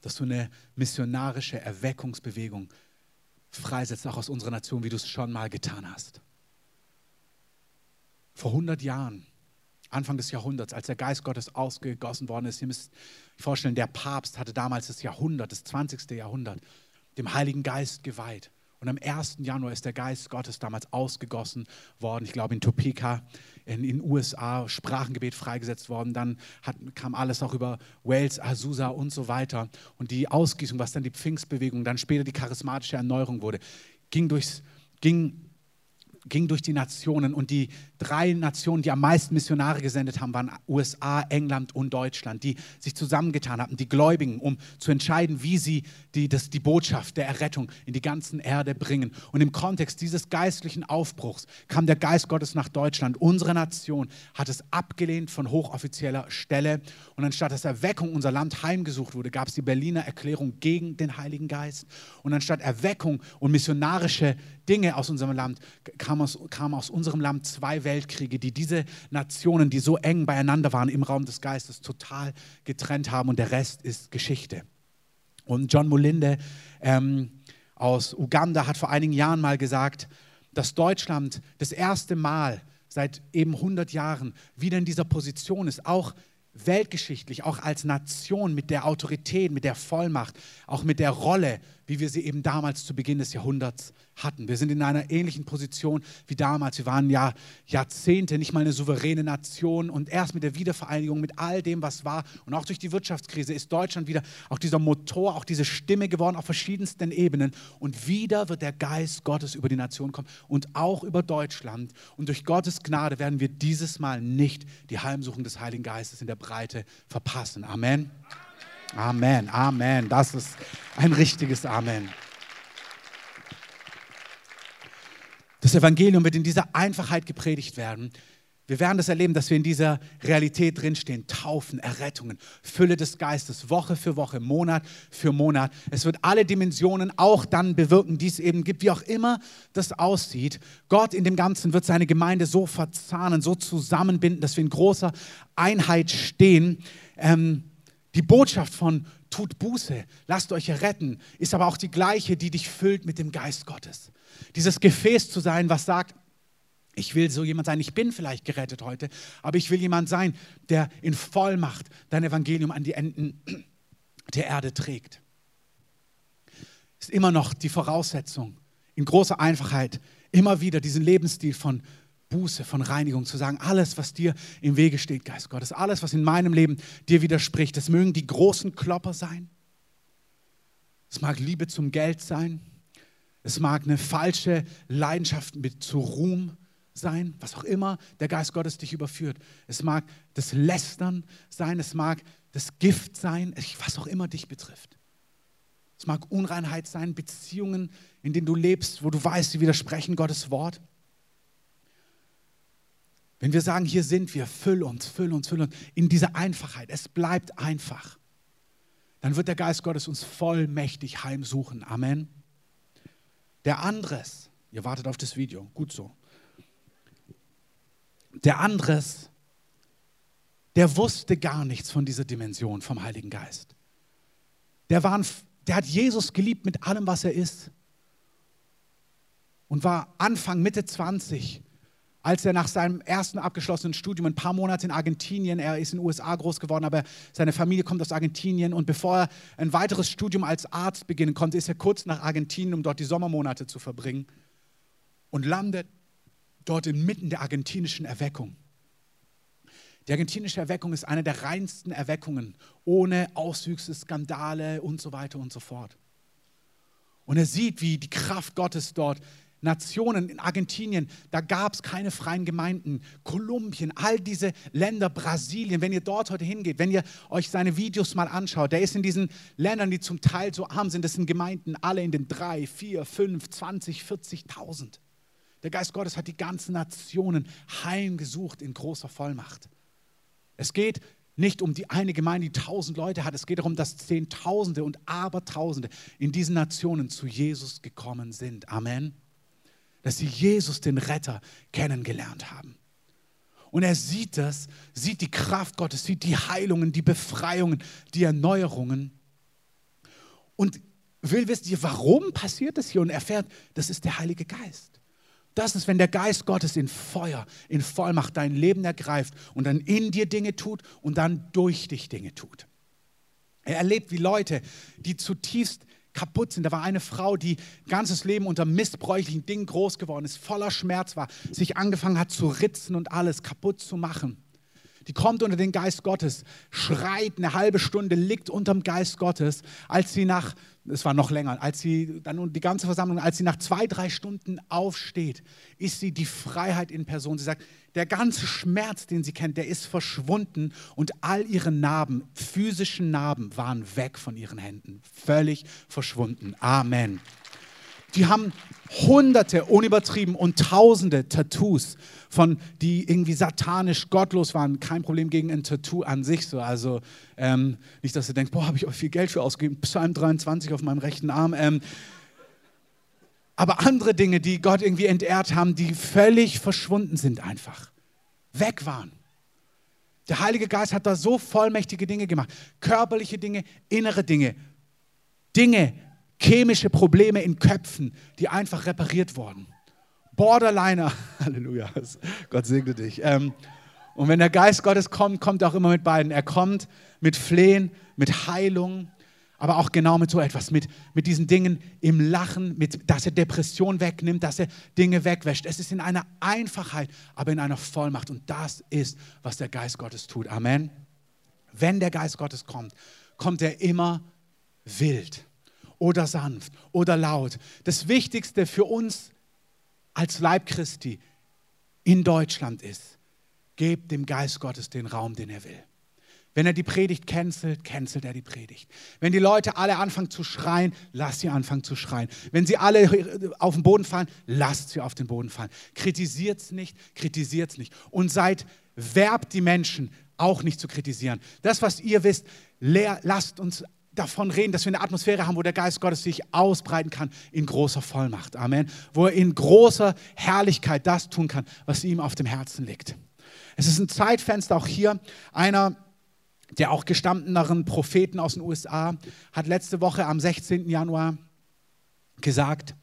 Dass du eine missionarische Erweckungsbewegung freisetzt, auch aus unserer Nation, wie du es schon mal getan hast. Vor 100 Jahren, Anfang des Jahrhunderts, als der Geist Gottes ausgegossen worden ist, ihr müsst euch vorstellen, der Papst hatte damals das Jahrhundert, das 20. Jahrhundert, dem Heiligen Geist geweiht. Und am 1. Januar ist der Geist Gottes damals ausgegossen worden. Ich glaube in Topeka in den USA, Sprachengebet freigesetzt worden. Dann hat, kam alles auch über Wales, Azusa und so weiter. Und die Ausgießung, was dann die Pfingstbewegung, dann später die charismatische Erneuerung wurde, ging durchs, ging ging durch die Nationen und die drei Nationen, die am meisten Missionare gesendet haben, waren USA, England und Deutschland, die sich zusammengetan hatten, die Gläubigen, um zu entscheiden, wie sie die, das, die Botschaft der Errettung in die ganzen Erde bringen. Und im Kontext dieses geistlichen Aufbruchs kam der Geist Gottes nach Deutschland. Unsere Nation hat es abgelehnt von hochoffizieller Stelle. Und anstatt dass Erweckung unser Land heimgesucht wurde, gab es die Berliner Erklärung gegen den Heiligen Geist. Und anstatt Erweckung und missionarische Dinge aus unserem Land kamen aus, kam aus unserem Land zwei Weltkriege, die diese Nationen, die so eng beieinander waren im Raum des Geistes, total getrennt haben und der Rest ist Geschichte. Und John Molinde ähm, aus Uganda hat vor einigen Jahren mal gesagt, dass Deutschland das erste Mal seit eben 100 Jahren wieder in dieser Position ist, auch weltgeschichtlich, auch als Nation mit der Autorität, mit der Vollmacht, auch mit der Rolle, wie wir sie eben damals zu Beginn des Jahrhunderts hatten. Wir sind in einer ähnlichen Position wie damals. Wir waren ja Jahrzehnte nicht mal eine souveräne Nation und erst mit der Wiedervereinigung, mit all dem, was war und auch durch die Wirtschaftskrise ist Deutschland wieder auch dieser Motor, auch diese Stimme geworden auf verschiedensten Ebenen. Und wieder wird der Geist Gottes über die Nation kommen und auch über Deutschland. Und durch Gottes Gnade werden wir dieses Mal nicht die Heimsuchung des Heiligen Geistes in der Breite verpassen. Amen. Amen, Amen. Das ist ein richtiges Amen. Das Evangelium wird in dieser Einfachheit gepredigt werden. Wir werden das erleben, dass wir in dieser Realität drinstehen. Taufen, Errettungen, Fülle des Geistes, Woche für Woche, Monat für Monat. Es wird alle Dimensionen auch dann bewirken, die es eben gibt, wie auch immer das aussieht. Gott in dem Ganzen wird seine Gemeinde so verzahnen, so zusammenbinden, dass wir in großer Einheit stehen. Ähm, die Botschaft von tut Buße, lasst euch erretten, ist aber auch die gleiche, die dich füllt mit dem Geist Gottes. Dieses Gefäß zu sein, was sagt, ich will so jemand sein, ich bin vielleicht gerettet heute, aber ich will jemand sein, der in Vollmacht dein Evangelium an die Enden (clears throat) der Erde trägt. Ist immer noch die Voraussetzung, in großer Einfachheit, immer wieder diesen Lebensstil von Buße, von Reinigung zu sagen, alles, was dir im Wege steht, Geist Gottes, alles, was in meinem Leben dir widerspricht, das mögen die großen Klopper sein, es mag Liebe zum Geld sein, es mag eine falsche Leidenschaft mit zu Ruhm sein, was auch immer der Geist Gottes dich überführt. Es mag das Lästern sein, es mag das Gift sein, was auch immer dich betrifft. Es mag Unreinheit sein, Beziehungen, in denen du lebst, wo du weißt, sie widersprechen Gottes Wort. Wenn wir sagen, hier sind wir, füll uns, füll uns, füll uns, in dieser Einfachheit, es bleibt einfach, dann wird der Geist Gottes uns vollmächtig heimsuchen. Amen. Der Andres, ihr wartet auf das Video, gut so. Der Andres, der wusste gar nichts von dieser Dimension vom Heiligen Geist. Der, war ein, der hat Jesus geliebt mit allem, was er ist. Und war Anfang, Mitte 20 als er nach seinem ersten abgeschlossenen Studium ein paar Monate in Argentinien, er ist in den USA groß geworden, aber seine Familie kommt aus Argentinien und bevor er ein weiteres Studium als Arzt beginnen konnte, ist er kurz nach Argentinien, um dort die Sommermonate zu verbringen und landet dort inmitten der argentinischen Erweckung. Die argentinische Erweckung ist eine der reinsten Erweckungen, ohne Auswüchse, Skandale und so weiter und so fort. Und er sieht, wie die Kraft Gottes dort Nationen, in Argentinien, da gab es keine freien Gemeinden. Kolumbien, all diese Länder, Brasilien, wenn ihr dort heute hingeht, wenn ihr euch seine Videos mal anschaut, der ist in diesen Ländern, die zum Teil so arm sind, das sind Gemeinden alle in den drei, vier, fünf, 20, 40.000. Der Geist Gottes hat die ganzen Nationen heimgesucht in großer Vollmacht. Es geht nicht um die eine Gemeinde, die tausend Leute hat. Es geht darum, dass Zehntausende und Abertausende in diesen Nationen zu Jesus gekommen sind. Amen dass sie Jesus, den Retter, kennengelernt haben. Und er sieht das, sieht die Kraft Gottes, sieht die Heilungen, die Befreiungen, die Erneuerungen und will wissen, warum passiert das hier und erfährt, das ist der Heilige Geist. Das ist, wenn der Geist Gottes in Feuer, in Vollmacht dein Leben ergreift und dann in dir Dinge tut und dann durch dich Dinge tut. Er erlebt, wie Leute, die zutiefst kaputt sind. Da war eine Frau, die ganzes Leben unter missbräuchlichen Dingen groß geworden ist, voller Schmerz war, sich angefangen hat zu ritzen und alles kaputt zu machen. Die kommt unter den Geist Gottes, schreit eine halbe Stunde, liegt unterm Geist Gottes, als sie nach, es war noch länger, als sie dann die ganze Versammlung, als sie nach zwei, drei Stunden aufsteht, ist sie die Freiheit in Person. Sie sagt, der ganze Schmerz, den sie kennt, der ist verschwunden und all ihre Narben, physischen Narben, waren weg von ihren Händen. Völlig verschwunden. Amen. Die haben hunderte, unübertrieben und tausende Tattoos von, die irgendwie satanisch gottlos waren. Kein Problem gegen ein Tattoo an sich. So. Also ähm, nicht, dass ihr denkt, boah, habe ich euch viel Geld für ausgegeben. Psalm 23 auf meinem rechten Arm. Ähm, aber andere Dinge, die Gott irgendwie entehrt haben, die völlig verschwunden sind einfach, weg waren. Der Heilige Geist hat da so vollmächtige Dinge gemacht, körperliche Dinge, innere Dinge, Dinge, chemische Probleme in Köpfen, die einfach repariert wurden. Borderliner, (laughs) Halleluja, Gott segne dich. Ähm, und wenn der Geist Gottes kommt, kommt er auch immer mit beiden. Er kommt mit Flehen, mit Heilung, aber auch genau mit so etwas, mit, mit diesen Dingen im Lachen, mit, dass er Depression wegnimmt, dass er Dinge wegwäscht. Es ist in einer Einfachheit, aber in einer Vollmacht. Und das ist, was der Geist Gottes tut. Amen. Wenn der Geist Gottes kommt, kommt er immer wild oder sanft oder laut. Das Wichtigste für uns als Leib Christi in Deutschland ist, gebt dem Geist Gottes den Raum, den er will. Wenn er die Predigt cancelt, cancelt er die Predigt. Wenn die Leute alle anfangen zu schreien, lasst sie anfangen zu schreien. Wenn sie alle auf den Boden fallen, lasst sie auf den Boden fallen. Kritisiert es nicht, kritisiert es nicht. Und seid, werbt die Menschen auch nicht zu kritisieren. Das, was ihr wisst, lasst uns davon reden, dass wir eine Atmosphäre haben, wo der Geist Gottes sich ausbreiten kann in großer Vollmacht. Amen. Wo er in großer Herrlichkeit das tun kann, was ihm auf dem Herzen liegt. Es ist ein Zeitfenster auch hier. Einer der auch gestandeneren Propheten aus den USA, hat letzte Woche am 16. Januar gesagt,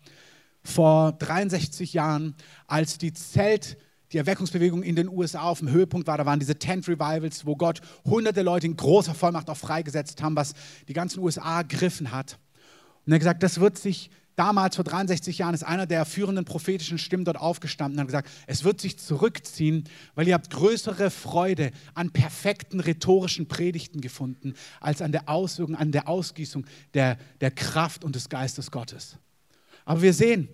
vor 63 Jahren, als die Zelt, die Erweckungsbewegung in den USA auf dem Höhepunkt war, da waren diese Tent Revivals, wo Gott hunderte Leute in großer Vollmacht auch freigesetzt haben, was die ganzen USA ergriffen hat. Und er hat gesagt, das wird sich damals vor 63 Jahren ist einer der führenden prophetischen Stimmen dort aufgestanden und hat gesagt, es wird sich zurückziehen, weil ihr habt größere Freude an perfekten rhetorischen Predigten gefunden, als an der Auswirkung, an der Ausgießung der, der Kraft und des Geistes Gottes. Aber wir sehen,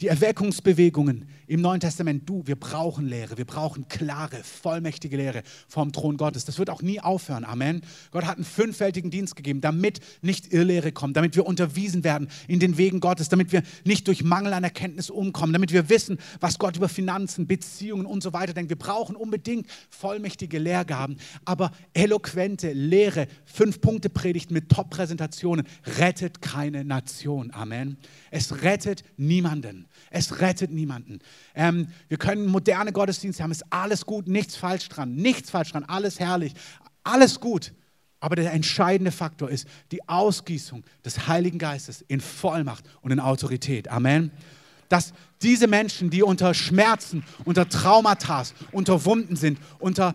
die Erweckungsbewegungen im Neuen Testament, du, wir brauchen Lehre, wir brauchen klare, vollmächtige Lehre vom Thron Gottes. Das wird auch nie aufhören. Amen. Gott hat einen fünffältigen Dienst gegeben, damit nicht Irrlehre kommt, damit wir unterwiesen werden in den Wegen Gottes, damit wir nicht durch Mangel an Erkenntnis umkommen, damit wir wissen, was Gott über Finanzen, Beziehungen und so weiter denkt. Wir brauchen unbedingt vollmächtige Lehrgaben, aber eloquente Lehre, fünf Punkte Predigt mit Top-Präsentationen rettet keine Nation. Amen. Es rettet niemanden. Es rettet niemanden. Ähm, wir können moderne Gottesdienste haben, ist alles gut, nichts falsch dran, nichts falsch dran, alles herrlich, alles gut. Aber der entscheidende Faktor ist die Ausgießung des Heiligen Geistes in Vollmacht und in Autorität. Amen. Dass diese Menschen, die unter Schmerzen, unter Traumata, unter Wunden sind, unter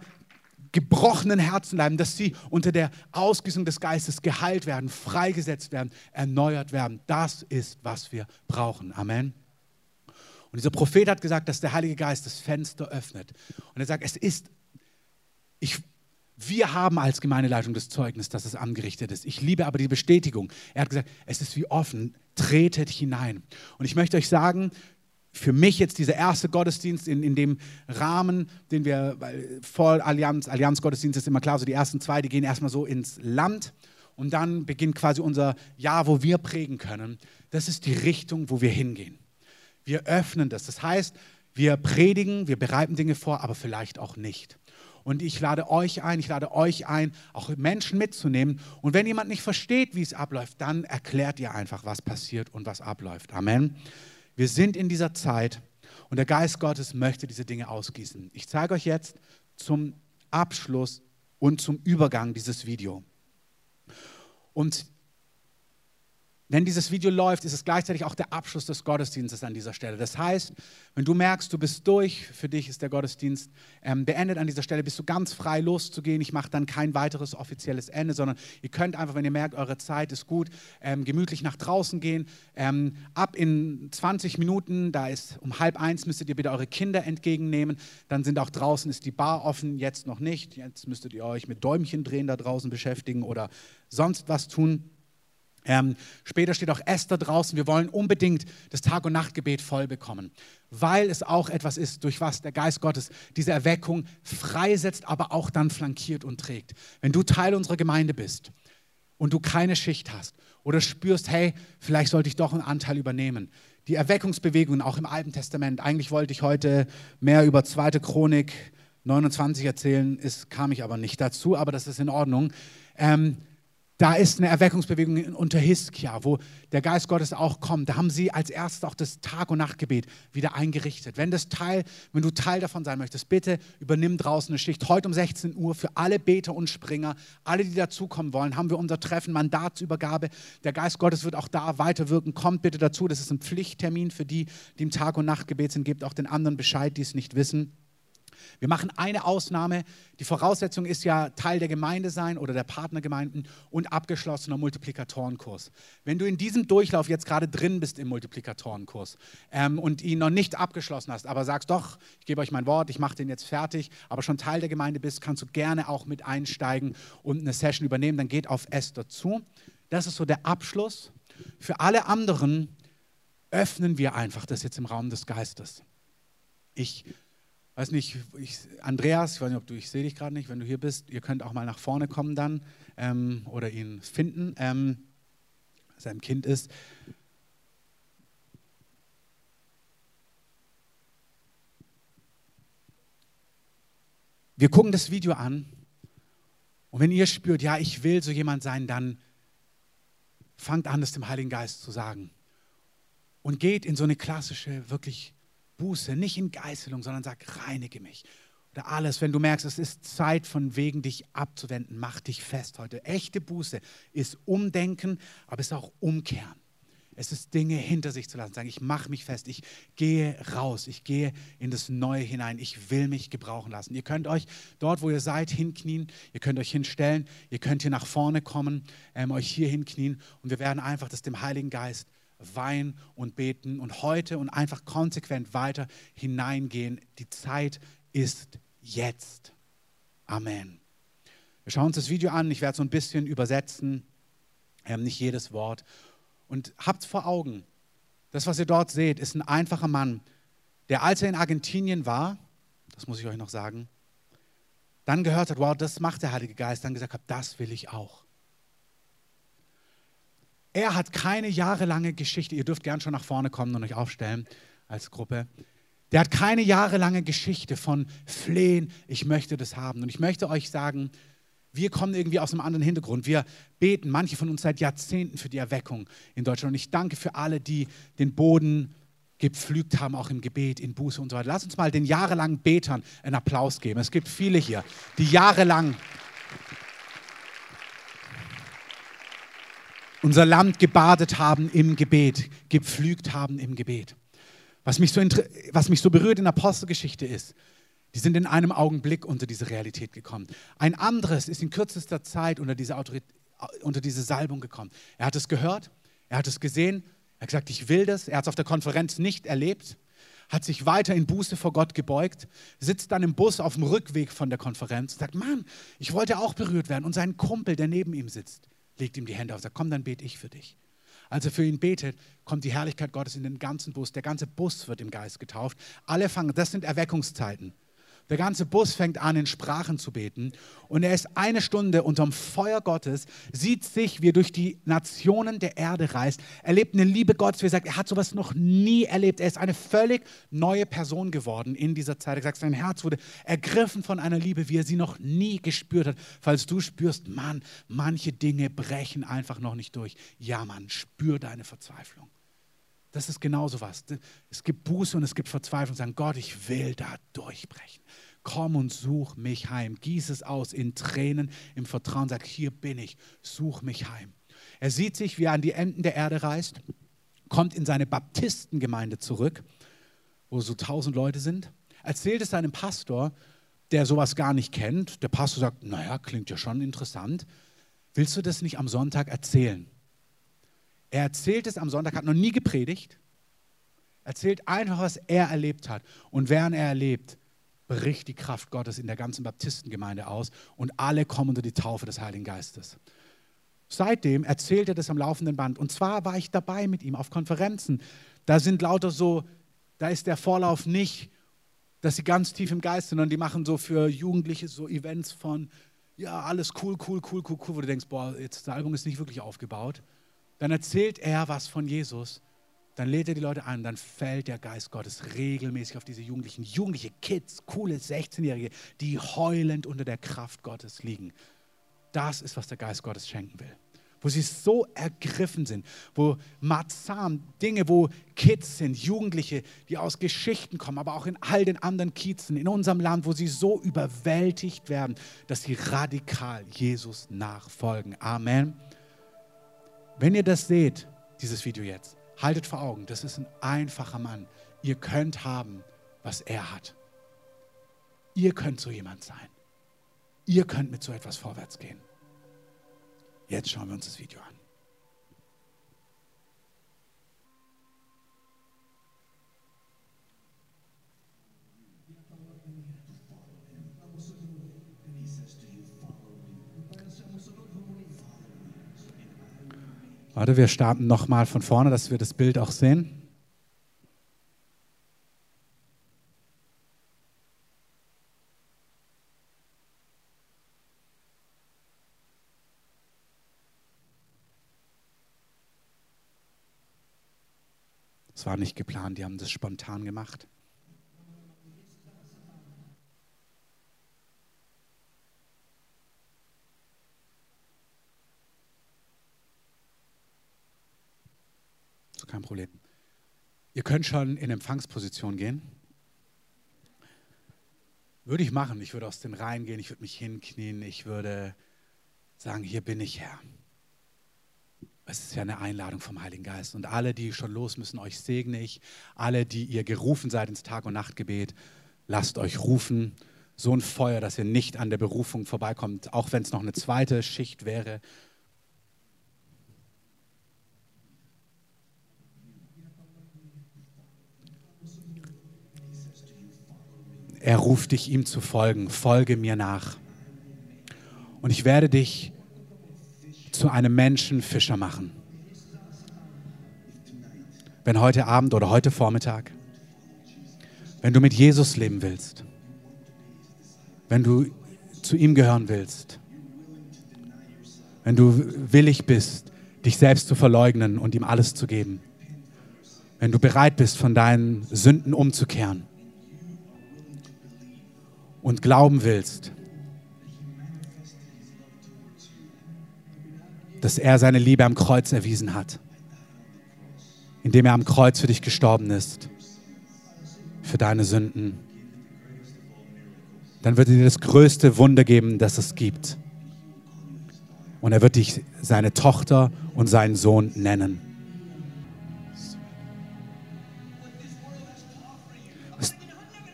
gebrochenen Herzen bleiben, dass sie unter der Ausgießung des Geistes geheilt werden, freigesetzt werden, erneuert werden. Das ist, was wir brauchen. Amen. Und dieser Prophet hat gesagt, dass der Heilige Geist das Fenster öffnet. Und er sagt, es ist, ich, wir haben als Gemeindeleitung das Zeugnis, dass es angerichtet ist. Ich liebe aber die Bestätigung. Er hat gesagt, es ist wie offen, tretet hinein. Und ich möchte euch sagen, für mich jetzt dieser erste Gottesdienst in, in dem Rahmen, den wir vor Allianz, Allianz-Gottesdienst ist immer klar, so die ersten zwei, die gehen erstmal so ins Land und dann beginnt quasi unser Jahr, wo wir prägen können. Das ist die Richtung, wo wir hingehen. Wir öffnen das. Das heißt, wir predigen, wir bereiten Dinge vor, aber vielleicht auch nicht. Und ich lade euch ein, ich lade euch ein, auch Menschen mitzunehmen. Und wenn jemand nicht versteht, wie es abläuft, dann erklärt ihr einfach, was passiert und was abläuft. Amen. Wir sind in dieser Zeit und der Geist Gottes möchte diese Dinge ausgießen. Ich zeige euch jetzt zum Abschluss und zum Übergang dieses Video. Und wenn dieses Video läuft, ist es gleichzeitig auch der Abschluss des Gottesdienstes an dieser Stelle. Das heißt, wenn du merkst, du bist durch, für dich ist der Gottesdienst ähm, beendet an dieser Stelle, bist du ganz frei loszugehen. Ich mache dann kein weiteres offizielles Ende, sondern ihr könnt einfach, wenn ihr merkt, eure Zeit ist gut, ähm, gemütlich nach draußen gehen. Ähm, ab in 20 Minuten, da ist um halb eins, müsstet ihr bitte eure Kinder entgegennehmen. Dann sind auch draußen, ist die Bar offen, jetzt noch nicht. Jetzt müsstet ihr euch mit Däumchen drehen da draußen beschäftigen oder sonst was tun. Ähm, später steht auch Esther draußen. Wir wollen unbedingt das Tag- und Nachtgebet voll bekommen, weil es auch etwas ist, durch was der Geist Gottes diese Erweckung freisetzt, aber auch dann flankiert und trägt. Wenn du Teil unserer Gemeinde bist und du keine Schicht hast oder spürst, hey, vielleicht sollte ich doch einen Anteil übernehmen. Die Erweckungsbewegungen auch im Alten Testament. Eigentlich wollte ich heute mehr über 2. Chronik 29 erzählen, ist, kam ich aber nicht dazu, aber das ist in Ordnung. Ähm, da ist eine Erweckungsbewegung unter Hiskia, wo der Geist Gottes auch kommt. Da haben sie als erstes auch das Tag- und Nachtgebet wieder eingerichtet. Wenn, das Teil, wenn du Teil davon sein möchtest, bitte übernimm draußen eine Schicht. Heute um 16 Uhr für alle Beter und Springer, alle, die dazukommen wollen, haben wir unser Treffen, Mandatsübergabe. Der Geist Gottes wird auch da weiterwirken. Kommt bitte dazu. Das ist ein Pflichttermin für die, die im Tag- und Nachtgebet sind. Gebt auch den anderen Bescheid, die es nicht wissen. Wir machen eine Ausnahme. Die Voraussetzung ist ja Teil der Gemeinde sein oder der Partnergemeinden und abgeschlossener Multiplikatorenkurs. Wenn du in diesem Durchlauf jetzt gerade drin bist im Multiplikatorenkurs ähm, und ihn noch nicht abgeschlossen hast, aber sagst doch, ich gebe euch mein Wort, ich mache den jetzt fertig, aber schon Teil der Gemeinde bist, kannst du gerne auch mit einsteigen und eine Session übernehmen. Dann geht auf S dazu. Das ist so der Abschluss. Für alle anderen öffnen wir einfach das jetzt im Raum des Geistes. Ich weiß nicht, ich, Andreas, ich weiß nicht, ob du, ich sehe dich gerade nicht, wenn du hier bist, ihr könnt auch mal nach vorne kommen dann ähm, oder ihn finden, ähm, sein Kind ist. Wir gucken das Video an und wenn ihr spürt, ja, ich will so jemand sein, dann fangt an, es dem Heiligen Geist zu sagen und geht in so eine klassische, wirklich Buße, nicht in Geißelung, sondern sag, reinige mich. Oder alles, wenn du merkst, es ist Zeit von wegen dich abzuwenden, mach dich fest heute. Echte Buße ist Umdenken, aber es ist auch Umkehren. Es ist Dinge hinter sich zu lassen, sagen, ich mache mich fest, ich gehe raus, ich gehe in das Neue hinein, ich will mich gebrauchen lassen. Ihr könnt euch dort, wo ihr seid, hinknien, ihr könnt euch hinstellen, ihr könnt hier nach vorne kommen, ähm, euch hier hinknien und wir werden einfach das dem Heiligen Geist weinen und beten und heute und einfach konsequent weiter hineingehen. Die Zeit ist jetzt. Amen. Wir schauen uns das Video an. Ich werde so ein bisschen übersetzen, ähm, nicht jedes Wort. Und habt vor Augen, das, was ihr dort seht, ist ein einfacher Mann, der, als er in Argentinien war, das muss ich euch noch sagen, dann gehört hat, wow, das macht der Heilige Geist, dann gesagt hat, das will ich auch. Er hat keine jahrelange Geschichte, ihr dürft gern schon nach vorne kommen und euch aufstellen als Gruppe. Der hat keine jahrelange Geschichte von Flehen, ich möchte das haben. Und ich möchte euch sagen, wir kommen irgendwie aus einem anderen Hintergrund. Wir beten, manche von uns seit Jahrzehnten für die Erweckung in Deutschland. Und ich danke für alle, die den Boden gepflügt haben, auch im Gebet, in Buße und so weiter. Lass uns mal den jahrelangen Betern einen Applaus geben. Es gibt viele hier, die jahrelang unser Land gebadet haben im Gebet, gepflügt haben im Gebet. Was mich, so, was mich so berührt in der Apostelgeschichte ist, die sind in einem Augenblick unter diese Realität gekommen. Ein anderes ist in kürzester Zeit unter diese, Autorität, unter diese Salbung gekommen. Er hat es gehört, er hat es gesehen, er hat gesagt, ich will das. Er hat es auf der Konferenz nicht erlebt, hat sich weiter in Buße vor Gott gebeugt, sitzt dann im Bus auf dem Rückweg von der Konferenz und sagt, Mann, ich wollte auch berührt werden. Und sein Kumpel, der neben ihm sitzt, legt ihm die Hände auf sagt, komm, dann bete ich für dich. Als er für ihn betet, kommt die Herrlichkeit Gottes in den ganzen Bus. Der ganze Bus wird im Geist getauft. Alle fangen, das sind Erweckungszeiten. Der ganze Bus fängt an, in Sprachen zu beten. Und er ist eine Stunde unterm Feuer Gottes, sieht sich, wie er durch die Nationen der Erde reist, erlebt eine Liebe Gottes, wie er sagt, er hat sowas noch nie erlebt. Er ist eine völlig neue Person geworden in dieser Zeit. Er sagt, sein Herz wurde ergriffen von einer Liebe, wie er sie noch nie gespürt hat. Falls du spürst, Mann, manche Dinge brechen einfach noch nicht durch. Ja, Mann, spür deine Verzweiflung. Das ist genauso was. Es gibt Buße und es gibt Verzweiflung. Sagen, Gott, ich will da durchbrechen. Komm und such mich heim. Gieß es aus in Tränen, im Vertrauen. Sag, hier bin ich. Such mich heim. Er sieht sich, wie er an die Enden der Erde reist, kommt in seine Baptistengemeinde zurück, wo so tausend Leute sind, erzählt es seinem Pastor, der sowas gar nicht kennt. Der Pastor sagt, naja, klingt ja schon interessant. Willst du das nicht am Sonntag erzählen? Er erzählt es am Sonntag, hat noch nie gepredigt, erzählt einfach, was er erlebt hat. Und während er erlebt, bricht die Kraft Gottes in der ganzen Baptistengemeinde aus und alle kommen unter die Taufe des Heiligen Geistes. Seitdem erzählt er das am laufenden Band. Und zwar war ich dabei mit ihm auf Konferenzen. Da sind lauter so, da ist der Vorlauf nicht, dass sie ganz tief im Geist sind, sondern die machen so für Jugendliche so Events von, ja, alles cool, cool, cool, cool, cool, wo du denkst, boah, jetzt das Album ist nicht wirklich aufgebaut. Dann erzählt er was von Jesus. Dann lädt er die Leute ein, dann fällt der Geist Gottes regelmäßig auf diese Jugendlichen, jugendliche Kids, coole 16-Jährige, die heulend unter der Kraft Gottes liegen. Das ist, was der Geist Gottes schenken will. Wo sie so ergriffen sind, wo Matzam, Dinge, wo Kids sind, Jugendliche, die aus Geschichten kommen, aber auch in all den anderen Kiezen in unserem Land, wo sie so überwältigt werden, dass sie radikal Jesus nachfolgen. Amen. Wenn ihr das seht, dieses Video jetzt, haltet vor Augen, das ist ein einfacher Mann. Ihr könnt haben, was er hat. Ihr könnt so jemand sein. Ihr könnt mit so etwas vorwärts gehen. Jetzt schauen wir uns das Video an. Warte, wir starten nochmal von vorne, dass wir das Bild auch sehen. Das war nicht geplant, die haben das spontan gemacht. Kein Problem. Ihr könnt schon in Empfangsposition gehen. Würde ich machen. Ich würde aus den Reihen gehen, ich würde mich hinknien, ich würde sagen, hier bin ich Herr. Es ist ja eine Einladung vom Heiligen Geist. Und alle, die schon los müssen, euch segne ich. Alle, die ihr gerufen seid ins Tag- und Nachtgebet, lasst euch rufen. So ein Feuer, dass ihr nicht an der Berufung vorbeikommt, auch wenn es noch eine zweite Schicht wäre. Er ruft dich, ihm zu folgen. Folge mir nach. Und ich werde dich zu einem Menschenfischer machen. Wenn heute Abend oder heute Vormittag, wenn du mit Jesus leben willst, wenn du zu ihm gehören willst, wenn du willig bist, dich selbst zu verleugnen und ihm alles zu geben, wenn du bereit bist, von deinen Sünden umzukehren und glauben willst, dass er seine Liebe am Kreuz erwiesen hat, indem er am Kreuz für dich gestorben ist, für deine Sünden, dann wird er dir das größte Wunder geben, das es gibt. Und er wird dich seine Tochter und seinen Sohn nennen.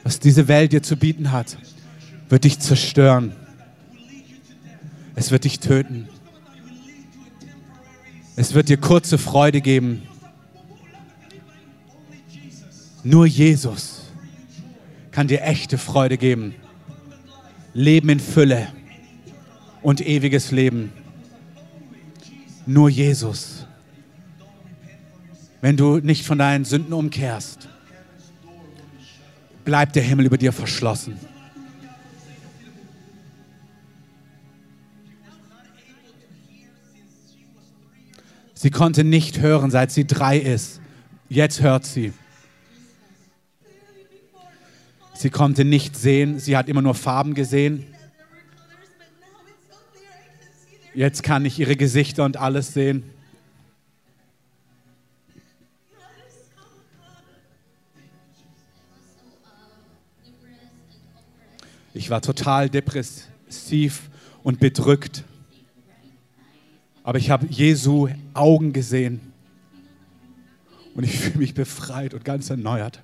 Was, diese Welt dir zu bieten hat, wird dich zerstören. Es wird dich töten. Es wird dir kurze Freude geben. Nur Jesus kann dir echte Freude geben. Leben in Fülle und ewiges Leben. Nur Jesus. Wenn du nicht von deinen Sünden umkehrst, bleibt der Himmel über dir verschlossen. Sie konnte nicht hören, seit sie drei ist. Jetzt hört sie. Sie konnte nicht sehen, sie hat immer nur Farben gesehen. Jetzt kann ich ihre Gesichter und alles sehen. Ich war total depressiv und bedrückt. Aber ich habe Jesu Augen gesehen. Und ich (laughs) fühle mich befreit und ganz erneuert.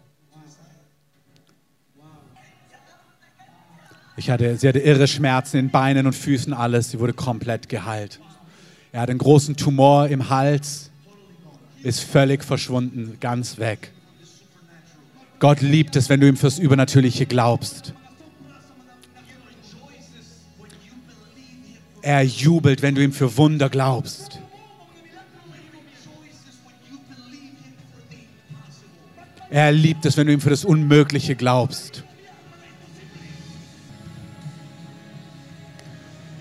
Ich hatte, sie hatte irre Schmerzen in Beinen und Füßen, alles. Sie wurde komplett geheilt. Er hat einen großen Tumor im Hals, ist völlig verschwunden, ganz weg. Gott liebt es, wenn du ihm fürs Übernatürliche glaubst. Er jubelt, wenn du ihm für Wunder glaubst. Er liebt es, wenn du ihm für das Unmögliche glaubst.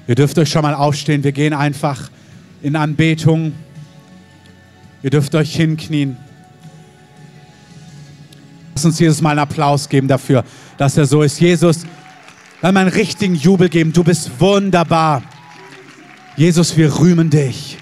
Ihr dürft euch schon mal aufstehen. Wir gehen einfach in Anbetung. Ihr dürft euch hinknien. Lass uns Jesus mal einen Applaus geben dafür, dass er so ist. Jesus, lass mal einen richtigen Jubel geben. Du bist wunderbar. Jesus, wir rühmen dich.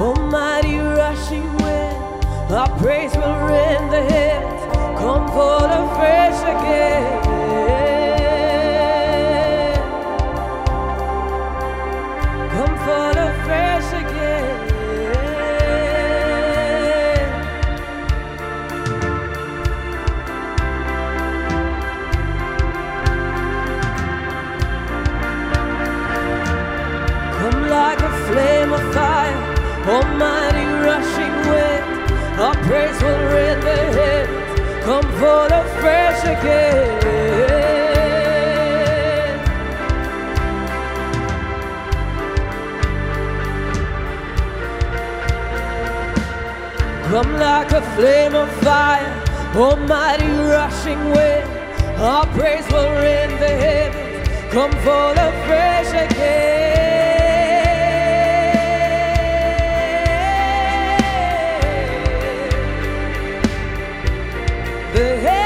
Almighty rushing wind, our praise will rend the heavens. Come for the fresh again. almighty rushing wind. Our praise will rend the heavens, come fall fresh again. Come like a flame of fire, almighty rushing wind. Our praise will rend the heavens, come fall fresh again. Hey.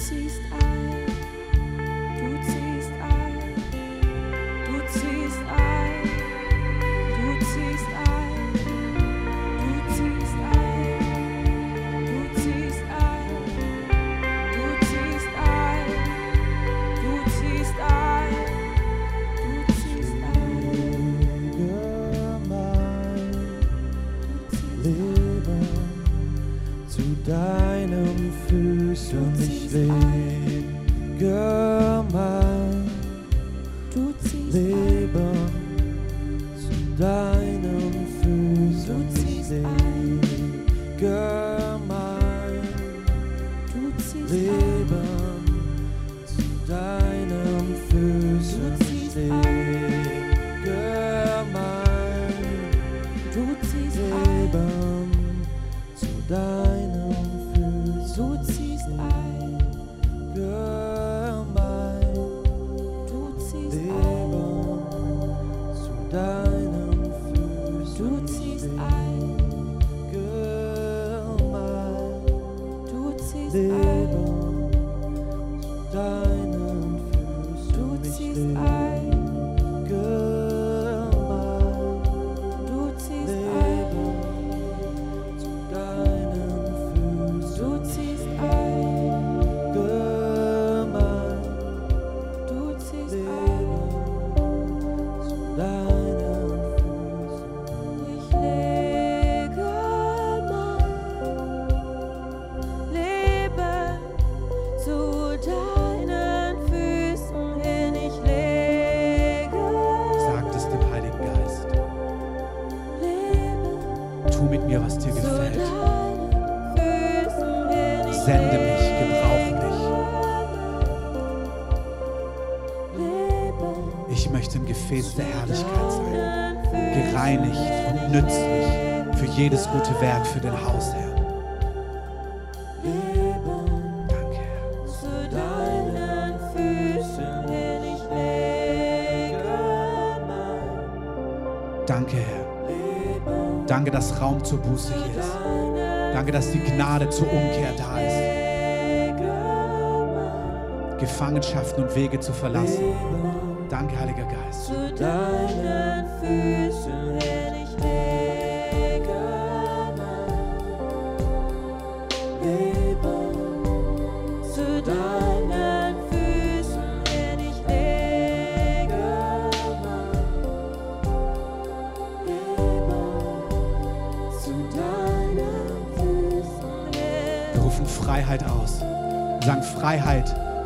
ceased Danke, dass Raum zur Buße hier ist. Danke, dass die Gnade zur Umkehr da ist. Gefangenschaften und Wege zu verlassen. Danke, Heiliger Geist. Zu deinen Füßen.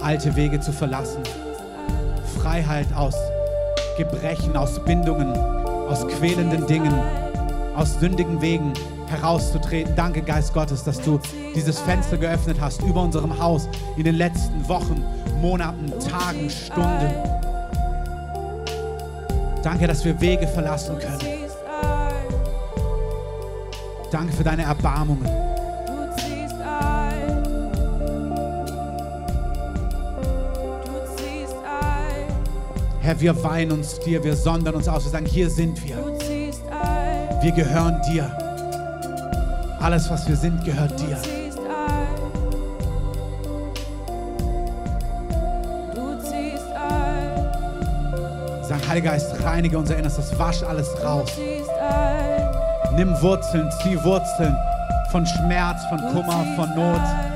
alte Wege zu verlassen. Freiheit aus Gebrechen, aus Bindungen, aus quälenden Dingen, aus sündigen Wegen herauszutreten. Danke, Geist Gottes, dass du dieses Fenster geöffnet hast über unserem Haus in den letzten Wochen, Monaten, Tagen, Stunden. Danke, dass wir Wege verlassen können. Danke für deine Erbarmungen. Herr, wir weinen uns dir, wir sondern uns aus, wir sagen, hier sind wir. Wir gehören dir. Alles, was wir sind, gehört dir. Sag, Heiliger Geist, reinige unser Innerstes, wasch alles raus. Nimm Wurzeln, zieh Wurzeln von Schmerz, von Kummer, von Not.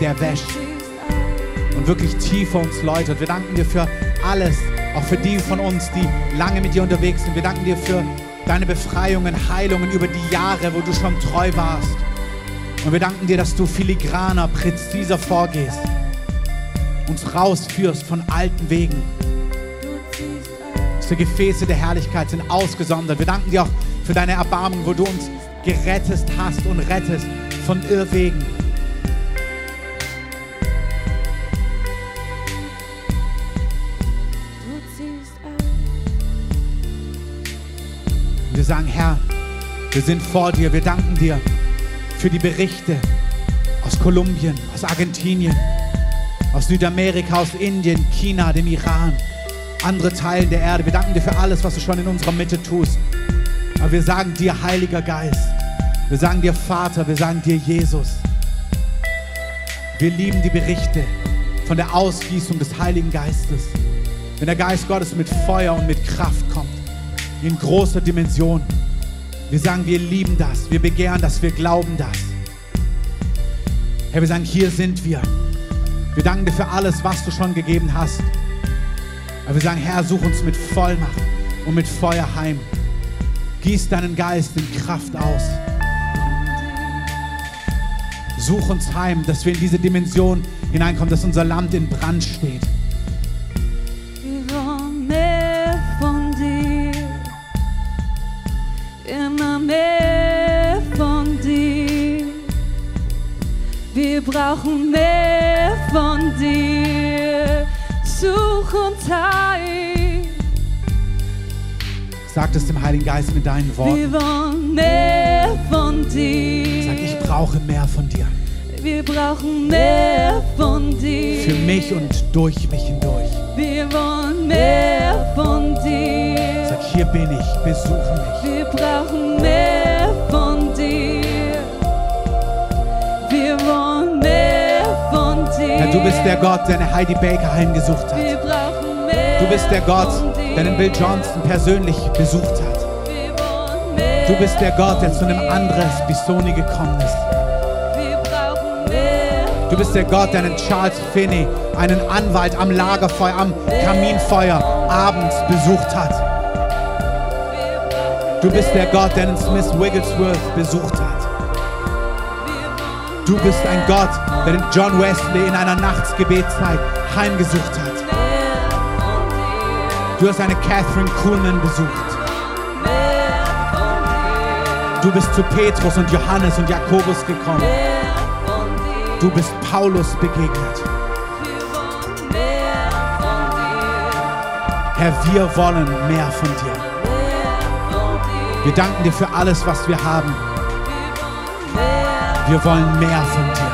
Der wäscht und wirklich tiefer uns läutert. Wir danken dir für alles, auch für die von uns, die lange mit dir unterwegs sind. Wir danken dir für deine Befreiungen, Heilungen über die Jahre, wo du schon treu warst. Und wir danken dir, dass du filigraner, präziser vorgehst, uns rausführst von alten Wegen. Dass wir Gefäße der Herrlichkeit sind ausgesondert. Wir danken dir auch für deine Erbarmung, wo du uns gerettet hast und rettest von Irrwegen. Wir sind vor dir. Wir danken dir für die Berichte aus Kolumbien, aus Argentinien, aus Südamerika, aus Indien, China, dem Iran, andere Teilen der Erde. Wir danken dir für alles, was du schon in unserer Mitte tust. Aber wir sagen dir, Heiliger Geist, wir sagen dir, Vater, wir sagen dir, Jesus. Wir lieben die Berichte von der Ausgießung des Heiligen Geistes. Wenn der Geist Gottes mit Feuer und mit Kraft kommt, in großer Dimension. Wir sagen, wir lieben das, wir begehren das, wir glauben das. Herr, wir sagen, hier sind wir. Wir danken dir für alles, was du schon gegeben hast. Aber wir sagen, Herr, such uns mit Vollmacht und mit Feuer heim. Gieß deinen Geist in Kraft aus. Such uns heim, dass wir in diese Dimension hineinkommen, dass unser Land in Brand steht. Brauchen mehr von dir. Such uns heim. Sag es dem Heiligen Geist mit deinen Worten. Wir wollen mehr von dir. Sag, ich brauche mehr von dir. Wir brauchen mehr von dir. Für mich und durch mich hindurch. Wir wollen mehr von dir. Sag, hier bin ich, besuche mich. Wir brauchen Herr, du bist der Gott, der eine Heidi Baker heimgesucht hat. Du bist der Gott, der den Bill Johnson persönlich besucht hat. Du bist der Gott, der zu einem Andres Bisoni gekommen ist. Du bist der Gott, der einen Charles Finney, einen Anwalt am Lagerfeuer, am Kaminfeuer abends besucht hat. Du bist der Gott, der einen Smith Wigglesworth besucht hat. Du bist ein Gott, der den John Wesley in einer Nachtsgebetszeit heimgesucht hat. Du hast eine Catherine Kuhlman besucht. Du bist zu Petrus und Johannes und Jakobus gekommen. Du bist Paulus begegnet. Herr, wir wollen. Mehr von dir. Wir danken dir für alles, was wir haben. Wir wollen mehr. Von dir.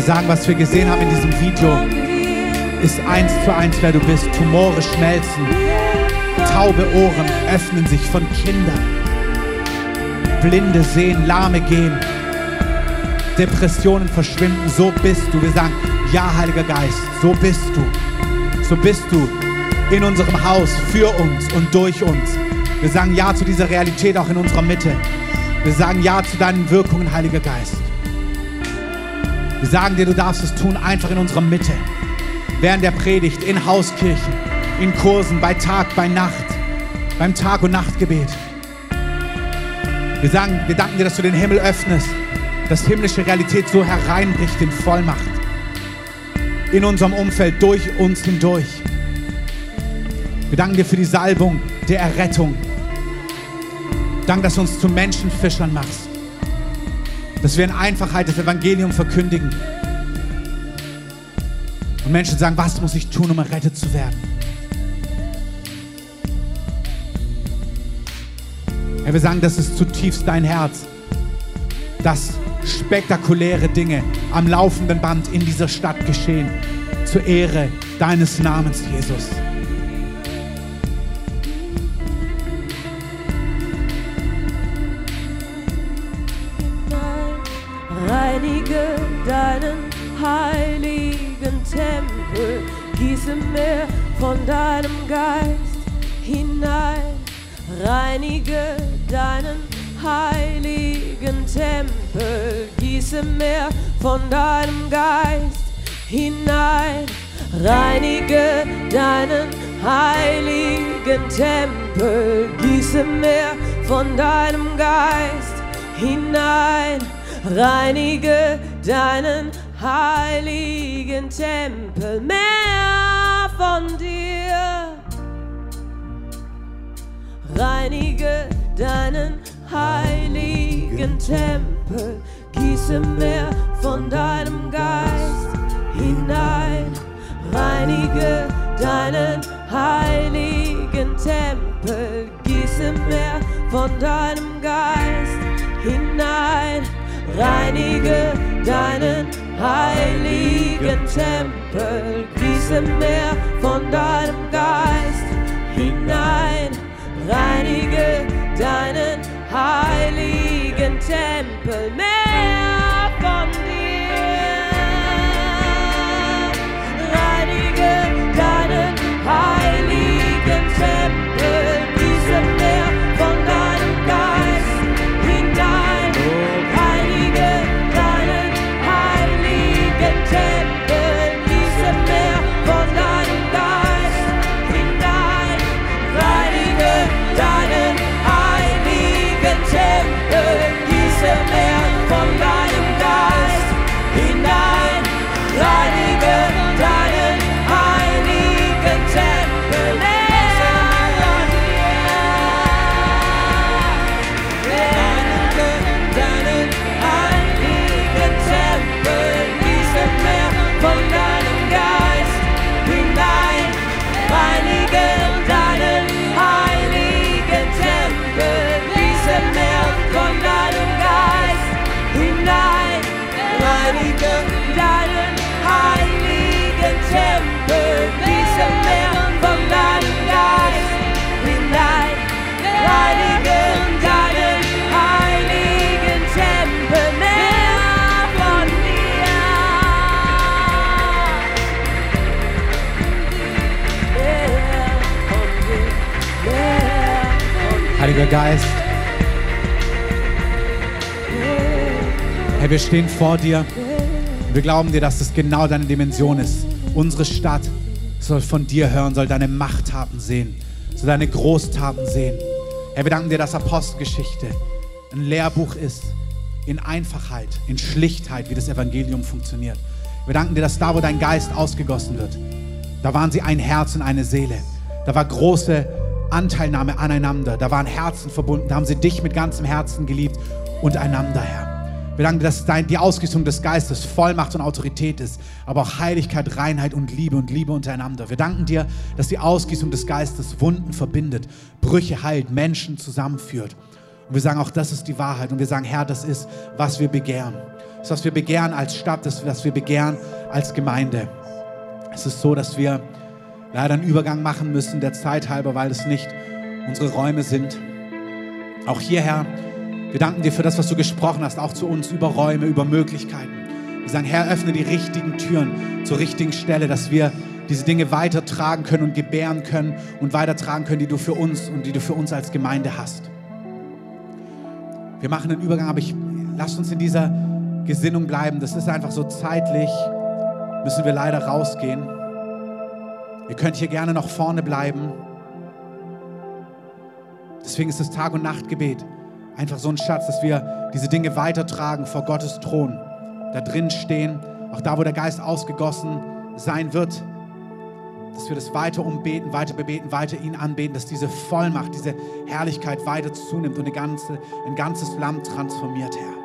Wir sagen, was wir gesehen haben in diesem Video, ist eins zu eins, wer du bist. Tumore schmelzen, taube Ohren öffnen sich von Kindern, Blinde sehen, Lahme gehen, Depressionen verschwinden. So bist du. Wir sagen, ja, Heiliger Geist, so bist du. so bist du in unserem Haus, für uns und durch uns. Wir sagen Ja zu dieser Realität auch in unserer Mitte. Wir sagen Ja zu deinen Wirkungen, Heiliger Geist. Wir sagen dir, du darfst es tun, einfach in unserer Mitte. Während der Predigt, in Hauskirchen, in Kursen, bei Tag, bei Nacht, beim Tag- und Nachtgebet. Wir sagen, wir danken dir, dass du den Himmel öffnest, dass himmlische Realität so hereinbricht in Vollmacht. In unserem Umfeld, durch uns hindurch. Wir danken dir für die Salbung der Errettung. Dank, dass du uns zu Menschenfischern machst. Dass wir in Einfachheit das Evangelium verkündigen. Und Menschen sagen, was muss ich tun, um errettet zu werden? Herr, wir sagen, das ist zutiefst dein Herz, dass spektakuläre Dinge am laufenden Band in dieser Stadt geschehen, zur Ehre deines Namens, Jesus. Gieße mehr von deinem Geist hinein. Reinige deinen heiligen Tempel, gieße mehr von deinem Geist hinein. Reinige deinen heiligen Tempel, gieße mehr von deinem Geist hinein. Reinige deinen heiligen Tempel, mehr von dir. Reinige deinen heiligen Tempel, gieße mehr von deinem Geist hinein. Reinige deinen heiligen Tempel, gieße mehr von deinem Geist hinein. Reinige deinen heiligen Tempel, gieße mehr von deinem Geist hinein. Reinige deinen heiligen Tempel, mehr Heiliger Geist, Herr, wir stehen vor dir. Wir glauben dir, dass das genau deine Dimension ist. Unsere Stadt soll von dir hören, soll deine Machttaten sehen, soll deine Großtaten sehen. Herr, wir danken dir, dass Apostelgeschichte ein Lehrbuch ist in Einfachheit, in Schlichtheit, wie das Evangelium funktioniert. Wir danken dir, dass da, wo dein Geist ausgegossen wird, da waren sie ein Herz und eine Seele. Da war große Anteilnahme aneinander. Da waren Herzen verbunden. Da haben sie dich mit ganzem Herzen geliebt und einander, Herr. Wir danken dir, dass die Ausgießung des Geistes Vollmacht und Autorität ist, aber auch Heiligkeit, Reinheit und Liebe und Liebe untereinander. Wir danken dir, dass die Ausgießung des Geistes Wunden verbindet, Brüche heilt, Menschen zusammenführt. Und wir sagen auch, das ist die Wahrheit. Und wir sagen, Herr, das ist, was wir begehren. Das was wir begehren als Stadt, das was wir begehren als Gemeinde. Es ist so, dass wir leider einen Übergang machen müssen, der Zeit halber, weil es nicht unsere Räume sind. Auch hierher, wir danken dir für das, was du gesprochen hast, auch zu uns über Räume, über Möglichkeiten. Wir sagen, Herr, öffne die richtigen Türen zur richtigen Stelle, dass wir diese Dinge weitertragen können und gebären können und weitertragen können, die du für uns und die du für uns als Gemeinde hast. Wir machen einen Übergang, aber ich lasst uns in dieser Gesinnung bleiben. Das ist einfach so zeitlich, müssen wir leider rausgehen. Ihr könnt hier gerne noch vorne bleiben. Deswegen ist das Tag- und Nachtgebet einfach so ein Schatz, dass wir diese Dinge weitertragen vor Gottes Thron. Da drin stehen, auch da, wo der Geist ausgegossen sein wird, dass wir das weiter umbeten, weiter bebeten, weiter ihn anbeten, dass diese Vollmacht, diese Herrlichkeit weiter zunimmt und ein ganzes Land transformiert, Herr.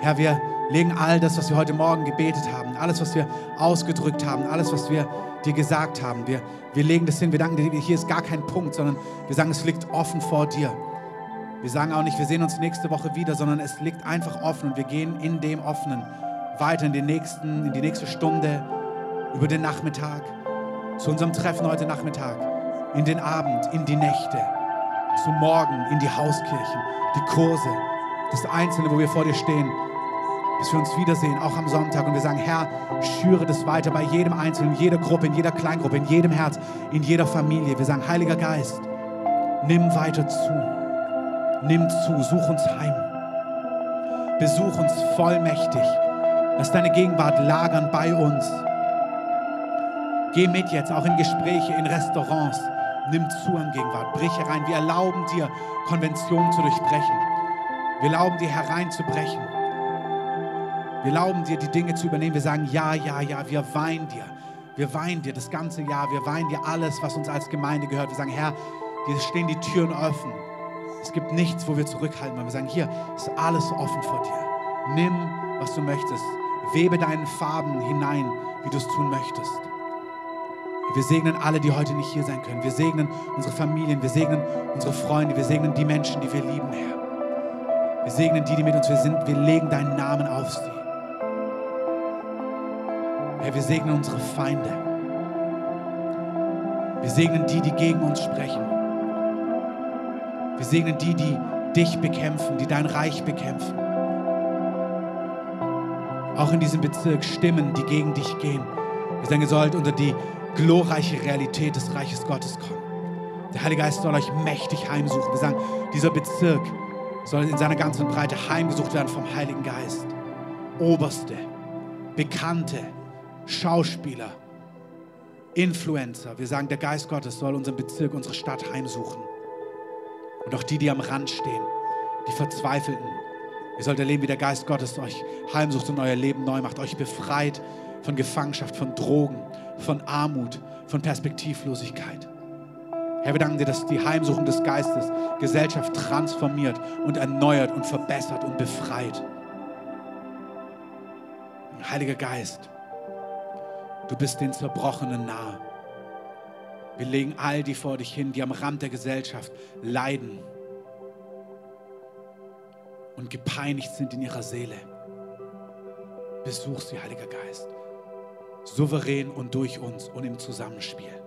Herr, wir legen all das, was wir heute Morgen gebetet haben, alles, was wir ausgedrückt haben, alles, was wir dir gesagt haben, wir, wir legen das hin. Wir danken dir, hier ist gar kein Punkt, sondern wir sagen, es liegt offen vor dir. Wir sagen auch nicht, wir sehen uns nächste Woche wieder, sondern es liegt einfach offen und wir gehen in dem Offenen weiter in, den nächsten, in die nächste Stunde, über den Nachmittag, zu unserem Treffen heute Nachmittag, in den Abend, in die Nächte, zum Morgen, in die Hauskirchen, die Kurse, das Einzelne, wo wir vor dir stehen, bis wir uns wiedersehen, auch am Sonntag. Und wir sagen, Herr, schüre das weiter bei jedem Einzelnen, in jeder Gruppe, in jeder Kleingruppe, in jedem Herz, in jeder Familie. Wir sagen, Heiliger Geist, nimm weiter zu. Nimm zu, such uns heim. Besuch uns vollmächtig. Lass deine Gegenwart lagern bei uns. Geh mit jetzt, auch in Gespräche, in Restaurants. Nimm zu an Gegenwart. Brich herein. Wir erlauben dir, Konventionen zu durchbrechen. Wir erlauben dir, hereinzubrechen. Wir erlauben dir, die Dinge zu übernehmen. Wir sagen, ja, ja, ja, wir weihen dir. Wir weihen dir das ganze Jahr. Wir weihen dir alles, was uns als Gemeinde gehört. Wir sagen, Herr, dir stehen die Türen offen. Es gibt nichts, wo wir zurückhalten, weil wir sagen, hier ist alles offen vor dir. Nimm, was du möchtest. Webe deinen Farben hinein, wie du es tun möchtest. Wir segnen alle, die heute nicht hier sein können. Wir segnen unsere Familien, wir segnen unsere Freunde, wir segnen die Menschen, die wir lieben, Herr. Wir segnen die, die mit uns sind. Wir legen deinen Namen auf sie. Herr, wir segnen unsere Feinde. Wir segnen die, die gegen uns sprechen. Wir segnen die, die dich bekämpfen, die dein Reich bekämpfen. Auch in diesem Bezirk Stimmen, die gegen dich gehen. Wir sagen, ihr sollt unter die glorreiche Realität des Reiches Gottes kommen. Der Heilige Geist soll euch mächtig heimsuchen. Wir sagen, dieser Bezirk soll in seiner ganzen Breite heimgesucht werden vom Heiligen Geist. Oberste, Bekannte, Schauspieler, Influencer. Wir sagen, der Geist Gottes soll unseren Bezirk, unsere Stadt heimsuchen. Und auch die, die am Rand stehen, die Verzweifelten. Ihr sollt erleben, wie der Geist Gottes euch heimsucht und euer Leben neu macht, euch befreit von Gefangenschaft, von Drogen, von Armut, von Perspektivlosigkeit. Herr, wir danken dir, dass die Heimsuchung des Geistes Gesellschaft transformiert und erneuert und verbessert und befreit. Heiliger Geist, du bist den Zerbrochenen nahe. Wir legen all die vor dich hin, die am Rand der Gesellschaft leiden und gepeinigt sind in ihrer Seele. Besuch sie, Heiliger Geist, souverän und durch uns und im Zusammenspiel.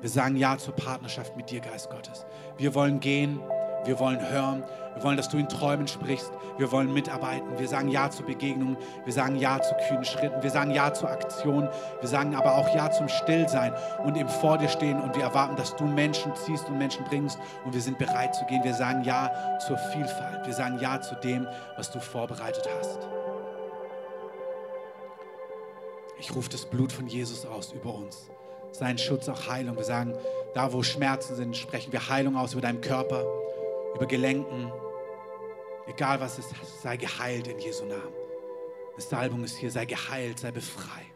Wir sagen Ja zur Partnerschaft mit dir, Geist Gottes. Wir wollen gehen, wir wollen hören, wir wollen, dass du in Träumen sprichst, wir wollen mitarbeiten. Wir sagen Ja zur Begegnung, wir sagen Ja zu kühnen Schritten, wir sagen Ja zur Aktion, wir sagen aber auch Ja zum Stillsein und im Vor dir stehen und wir erwarten, dass du Menschen ziehst und Menschen bringst und wir sind bereit zu gehen. Wir sagen Ja zur Vielfalt, wir sagen Ja zu dem, was du vorbereitet hast. Ich rufe das Blut von Jesus aus über uns. Sein Schutz, auch Heilung. Wir sagen, da wo Schmerzen sind, sprechen wir Heilung aus über deinen Körper, über Gelenken. Egal was es ist, sei geheilt in Jesu Namen. Die Salbung ist hier, sei geheilt, sei befreit.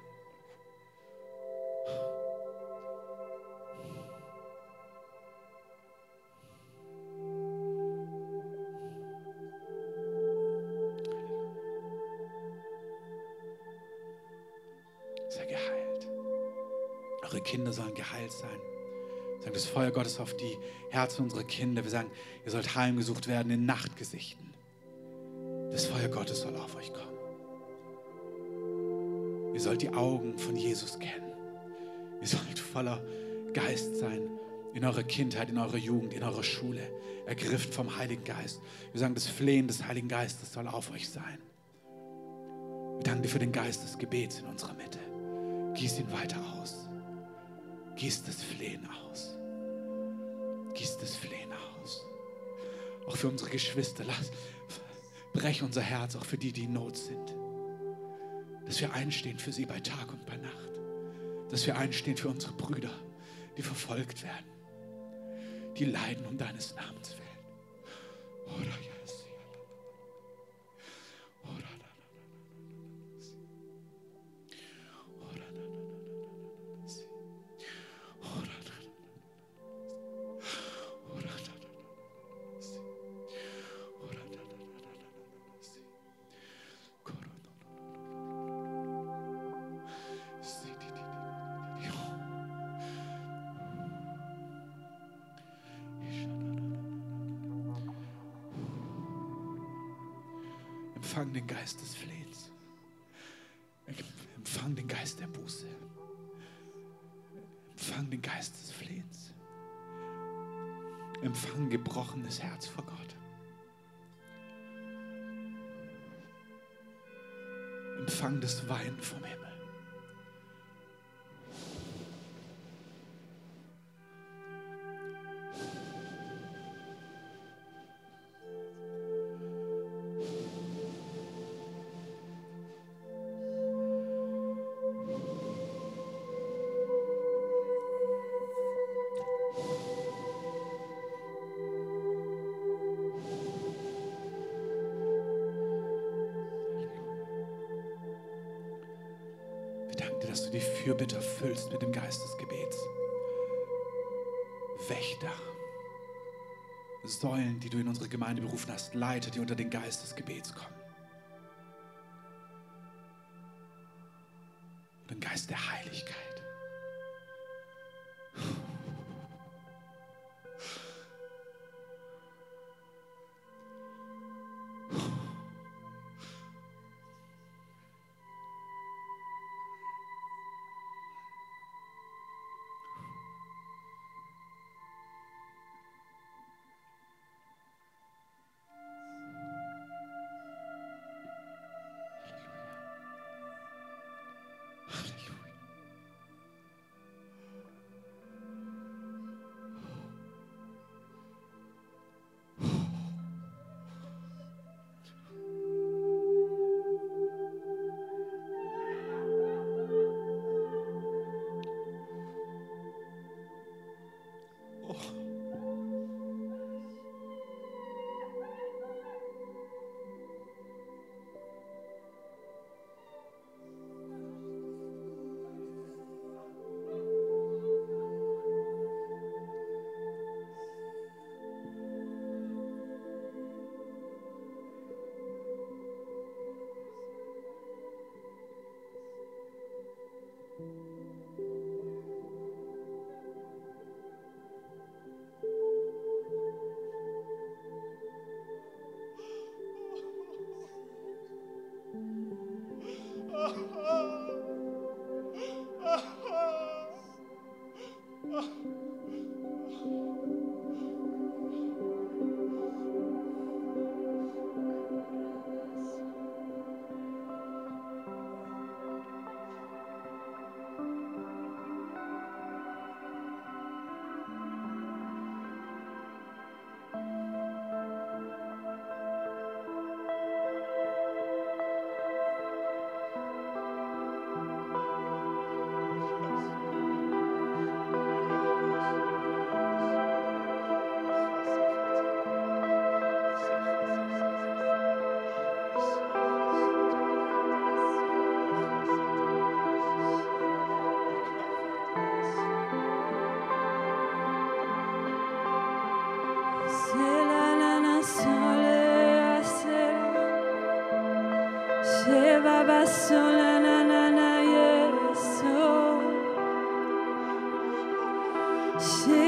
Sei geheilt. Eure Kinder sollen geheilt sein. Sagen das Feuer Gottes auf die Herzen unserer Kinder. Wir sagen, ihr sollt heimgesucht werden in Nachtgesichten. Das Feuer Gottes soll auf euch kommen. Ihr sollt die Augen von Jesus kennen. Ihr sollt voller Geist sein in eurer Kindheit, in eurer Jugend, in eurer Schule, ergriffen vom Heiligen Geist. Wir sagen, das Flehen des Heiligen Geistes soll auf euch sein. Wir danken dir für den Geist des Gebets in unserer Mitte. Gieß ihn weiter aus. Gieß das Flehen aus. Gieß das Flehen aus. Auch für unsere Geschwister. Lass, brech unser Herz, auch für die, die in Not sind. Dass wir einstehen für sie bei Tag und bei Nacht. Dass wir einstehen für unsere Brüder, die verfolgt werden. Die leiden um deines Namens willen. Ora, yes. Empfang den Geist des Flehens. Empfang den Geist der Buße. Empfang den Geist des Flehens. Empfang gebrochenes Herz vor Gott. Empfang das Weinen vom Himmel. Berufen hast, Leiter, die unter den Geist des Gebets kommen. Shit.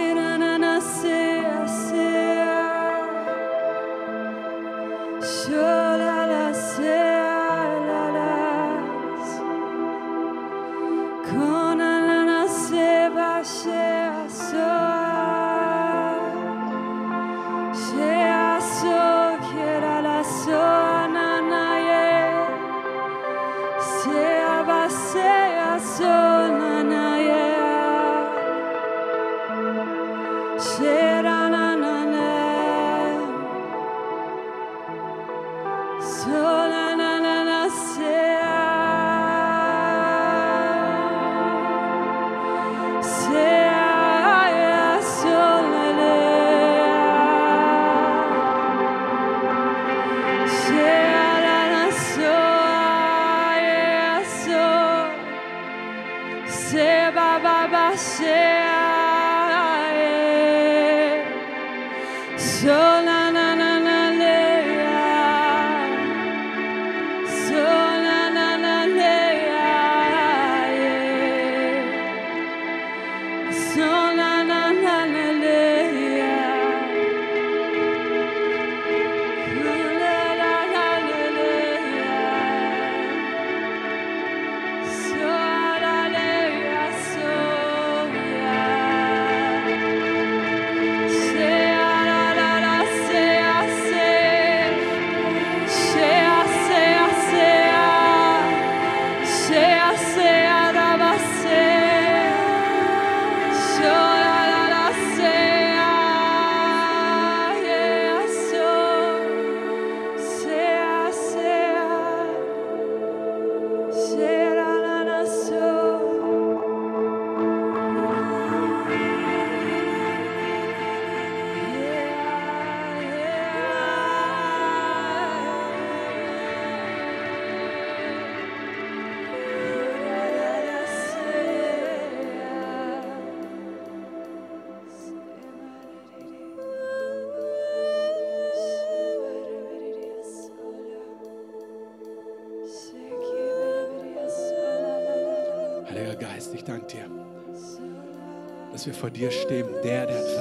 Vor dir stehen, der, der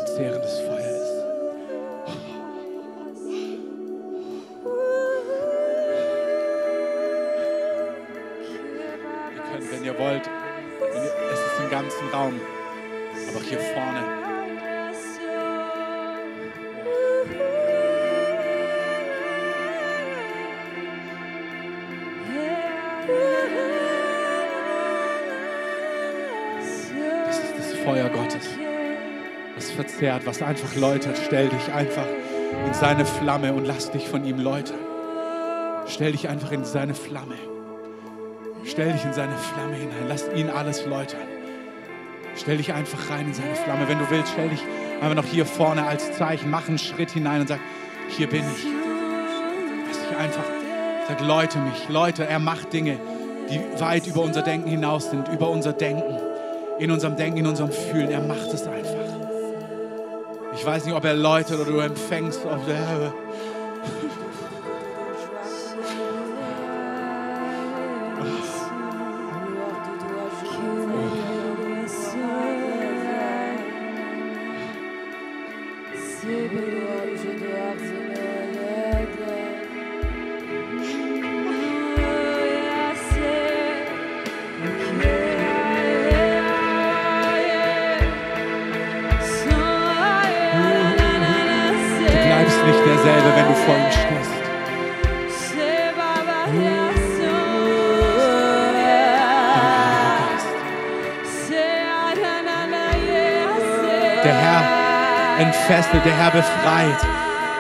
verzehrt, was einfach läutert. Stell dich einfach in seine Flamme und lass dich von ihm läutern. Stell dich einfach in seine Flamme. Stell dich in seine Flamme hinein. Lass ihn alles läutern. Stell dich einfach rein in seine Flamme. Wenn du willst, stell dich einfach noch hier vorne als Zeichen. Mach einen Schritt hinein und sag, hier bin ich. Lass dich einfach, sag, läute mich, läute. Er macht Dinge, die weit über unser Denken hinaus sind, über unser Denken. In unserem Denken, in unserem Fühlen. Er macht es einfach. Ich weiß nicht, ob er läutet oder du empfängst. Ob er,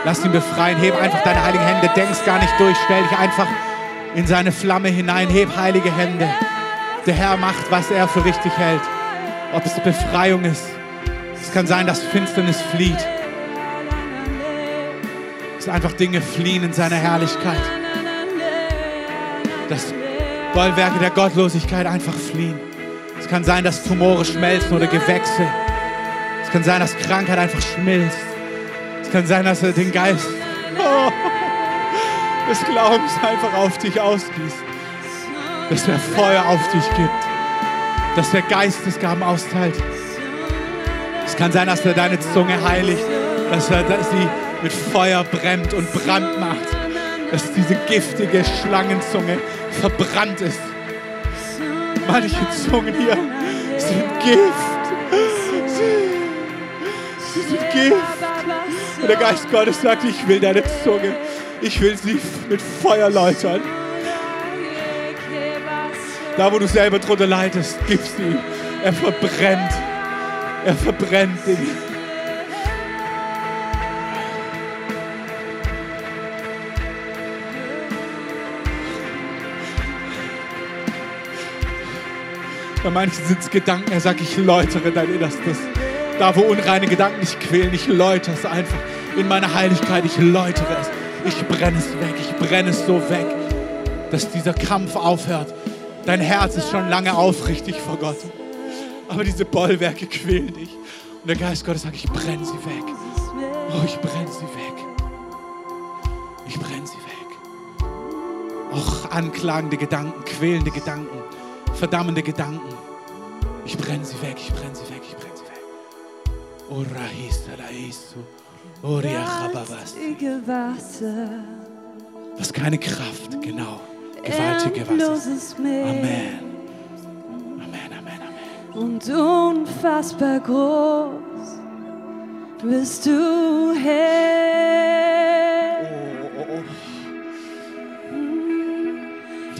Lass ihn befreien. Heb einfach deine heiligen Hände. Denkst gar nicht durch. Stell dich einfach in seine Flamme hinein. Heb heilige Hände. Der Herr macht, was er für richtig hält. Ob es Befreiung ist. Es kann sein, dass Finsternis flieht. Dass einfach Dinge fliehen in seiner Herrlichkeit. Dass Bollwerke der Gottlosigkeit einfach fliehen. Es kann sein, dass Tumore schmelzen oder Gewächse. Es kann sein, dass Krankheit einfach schmilzt. Es kann sein, dass er den Geist oh, des Glaubens einfach auf dich ausgießt. Dass er Feuer auf dich gibt. Dass der Geistesgaben austeilt. Es kann sein, dass er deine Zunge heiligt. Dass er sie mit Feuer brennt und Brand macht. Dass diese giftige Schlangenzunge verbrannt ist. Manche Zungen hier sind Gift. Und der Geist Gottes sagt, ich will deine Zunge. Ich will sie mit Feuer läutern. Da, wo du selber drunter leidest, gib sie. Er verbrennt. Er verbrennt Dinge. Bei manchen sind es Gedanken, er sagt, ich läutere dein Innerstes. Da, wo unreine Gedanken dich quälen, ich läutere es einfach in meiner Heiligkeit, ich läutere es. Ich brenne es weg, ich brenne es so weg, dass dieser Kampf aufhört. Dein Herz ist schon lange aufrichtig vor Gott. Aber diese Bollwerke quälen dich. Und der Geist Gottes sagt, ich brenne sie weg. Oh, ich brenne sie weg. Ich brenne sie weg. Och, anklagende Gedanken, quälende Gedanken, verdammende Gedanken. Ich brenne sie weg, ich brenne sie weg, ich brenne sie weg. Oh, Rahista Laisu. Oh. Gewaltige Wasser, Was keine Kraft, genau. Gewaltige Wasser. Amen. Amen, Amen, Amen. und unfassbar groß bist du Herr.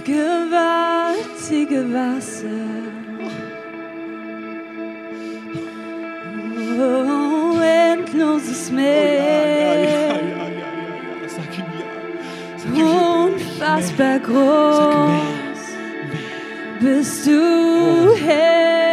Gewaltige Wasser. Oh, endloses Ja, ja, ja, Meer. ja, ja, ja. Sag ihm ja. Sag ihm ja. Unfassbar groß mehr. bist du Oh. Herr.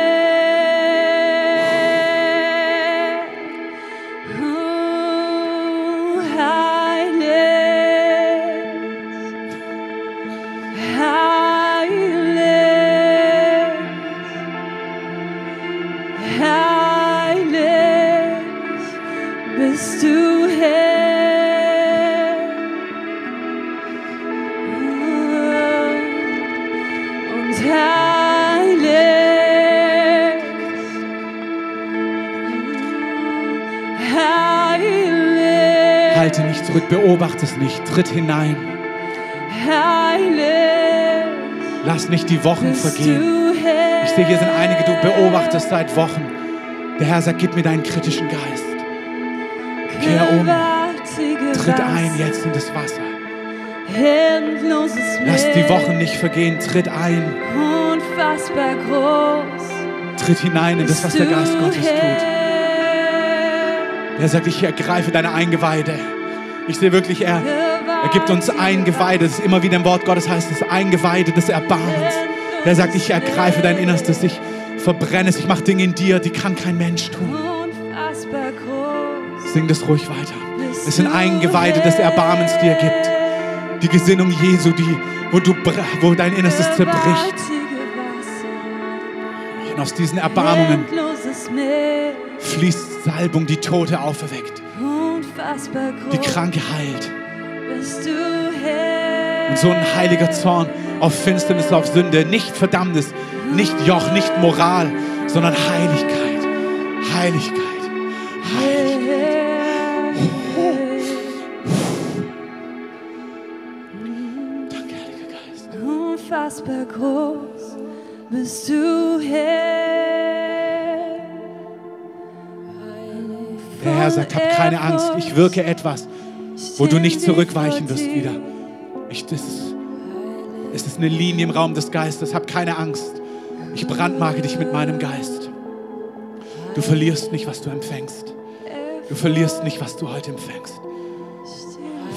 Beobachte es nicht. Tritt hinein. heilig Lass nicht die Wochen vergehen. Ich sehe, hier sind einige, du beobachtest seit Wochen. Der Herr sagt, gib mir deinen kritischen Geist. Kehr um. Tritt ein jetzt in das Wasser. Lass die Wochen nicht vergehen. Tritt ein. Unfassbar groß. Tritt hinein in das, was der Geist Gottes tut. tut. Er sagt, ich ergreife deine Eingeweide. Ich sehe wirklich, er, er gibt uns Eingeweide. Das ist immer wieder im Wort Gottes heißt es, Eingeweide des Erbarmens. Er sagt, ich ergreife dein Innerstes, ich verbrenne es, ich mache Dinge in dir, die kann kein Mensch tun. Sing das ruhig weiter. Es sind Eingeweide des Erbarmens, die er gibt. Die Gesinnung Jesu, die, wo, du, wo dein Innerstes zerbricht. Und aus diesen Erbarmungen fließt Salbung, die Tote auferweckt. Die Kranke heilt. bist du Herr. Und so ein heiliger Zorn auf Finsternis, auf Sünde, nicht Verdammnis, nicht Joch, nicht Moral, sondern Heiligkeit. Heiligkeit. Danke, Heiliger Geist. Unfassbar groß bist du Herr. Herr sagt, hab keine Angst, ich wirke etwas, wo du nicht zurückweichen wirst wieder. Ich, das ist, es ist eine Linie im Raum des Geistes, hab keine Angst. Ich brandmarke dich mit meinem Geist. Du verlierst nicht, was du empfängst. Du verlierst nicht, was du heute empfängst.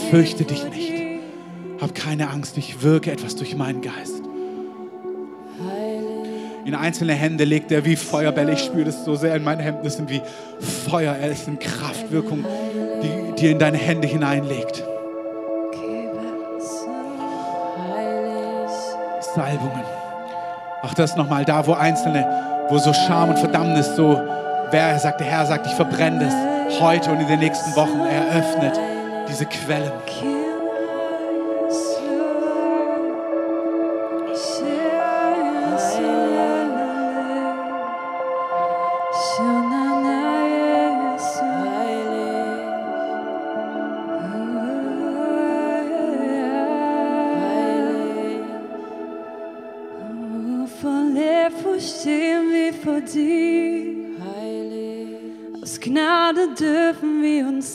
Fürchte dich nicht. Hab keine Angst, ich wirke etwas durch meinen Geist. In einzelne Hände legt er wie Feuerbälle. Ich spüre das so sehr in meinen Händen. Das sind wie Feuer. Er ist eine Kraftwirkung, die, er in deine Hände hineinlegt. Salbungen. Auch das nochmal da, wo Einzelne, wo so Scham und Verdammnis so, wer er sagt, der Herr sagt, ich verbrenne das heute und in den nächsten Wochen. Er öffnet diese Quellen.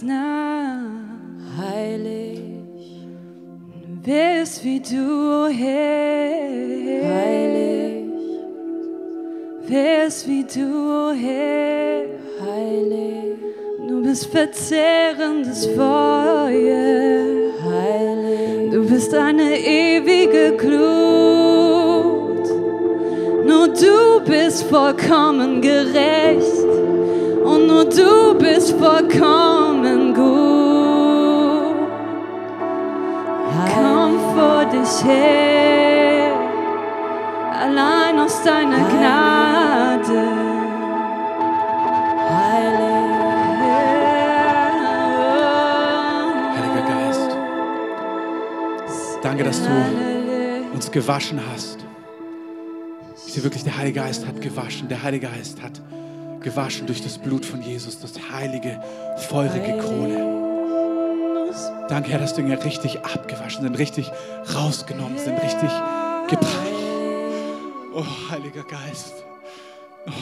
Uns nahen. Heilig, Wer ist wie du, Herr? heilig, Wer ist wie du, Herr? heilig, Du bist verzehrendes Feuer. heilig, Du bist eine ewige Glut. Nur du bist vollkommen gerecht nur du bist vollkommen gut. Komm vor dich her, allein aus deiner Gnade. Heiliger Geist, Danke, dass du uns gewaschen hast. Ich sehe wirklich, der Heilige Geist hat gewaschen. Der Heilige Geist hat gewaschen durch das Blut von Jesus, das heilige, feurige Krone. Danke, Herr, dass Dinge richtig abgewaschen sind, richtig rausgenommen sind, richtig gebracht. Oh, Heiliger Geist. Oh,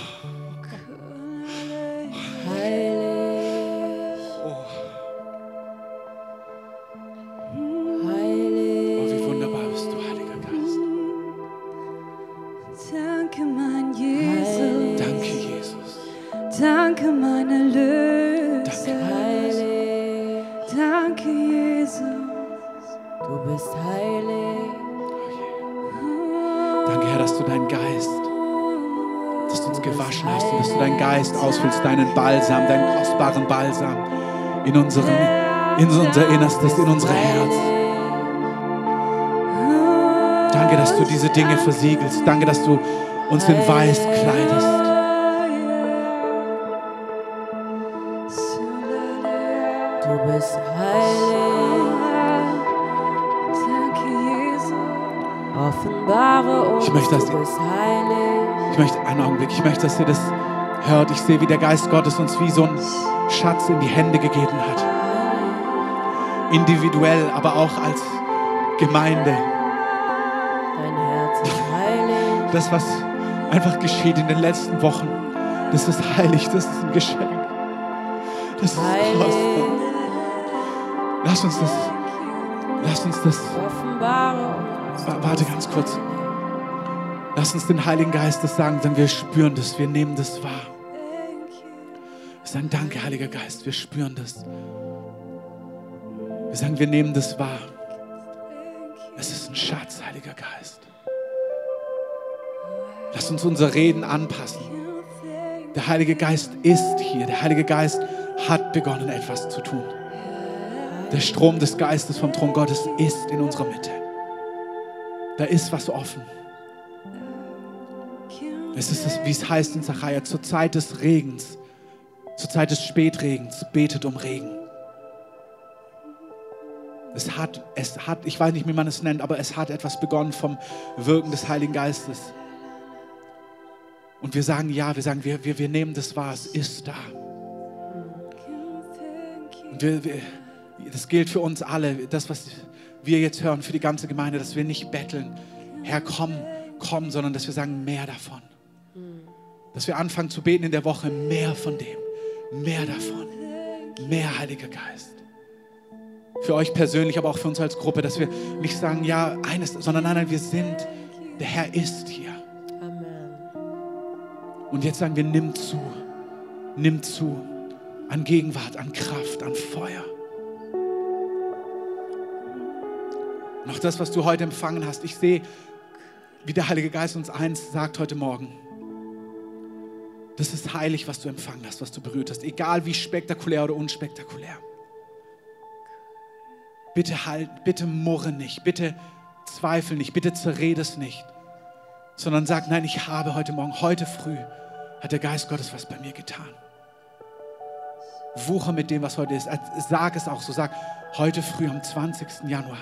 Ausfüllst, deinen Balsam, deinen kostbaren Balsam in, unseren, in unser Innerstes, in unsere Herz. Danke, dass du diese Dinge versiegelst. Danke, dass du uns in Weiß kleidest. Sehe, wie der Geist Gottes uns wie so einen Schatz in die Hände gegeben hat. Individuell, aber auch als Gemeinde. Das, was einfach geschieht in den letzten Wochen, das ist heilig, das ist ein Geschenk. Das ist kostbar. Lass uns das, lass uns das, warte ganz kurz. Lass uns den Heiligen Geist das sagen, denn wir spüren das, wir nehmen das wahr. Geist, wir spüren das. Wir sagen, wir nehmen das wahr. Es ist ein Schatz, Heiliger Geist. Lass uns unser Reden anpassen. Der Heilige Geist ist hier. Der Heilige Geist hat begonnen, etwas zu tun. Der Strom des Geistes vom Thron Gottes ist in unserer Mitte. Da ist was offen. Es ist, wie es heißt in Zachariah, zur Zeit des Regens, zur Zeit des Spätregens, betet um Regen. Es hat, es hat, ich weiß nicht, wie man es nennt, aber es hat etwas begonnen vom Wirken des Heiligen Geistes. Und wir sagen ja, wir sagen, wir, wir, wir nehmen das wahr, es ist da. Und wir, wir, das gilt für uns alle, das, was wir jetzt hören, für die ganze Gemeinde, dass wir nicht betteln, Herr, komm, komm, sondern dass wir sagen, mehr davon. Dass wir anfangen zu beten in der Woche, mehr von dem, mehr davon, mehr Heiliger Geist. Für euch persönlich, aber auch für uns als Gruppe, dass wir nicht sagen, ja, eines, sondern nein, nein, wir sind, der Herr ist hier. Amen. Und jetzt sagen wir, nimm zu, nimm zu an Gegenwart, an Kraft, an Feuer. Auch das, was du heute empfangen hast, ich sehe, wie der Heilige Geist uns eins sagt heute Morgen. Das ist heilig, was du empfangen hast, was du berührt hast, egal wie spektakulär oder unspektakulär. Bitte halt, bitte murre nicht, bitte zweifel nicht, bitte zerrede es nicht sondern sag, nein, ich habe heute Morgen, heute früh hat der Geist Gottes was bei mir getan. Wucher mit dem, was heute ist. Sag es auch so, sag, heute früh am 20. Januar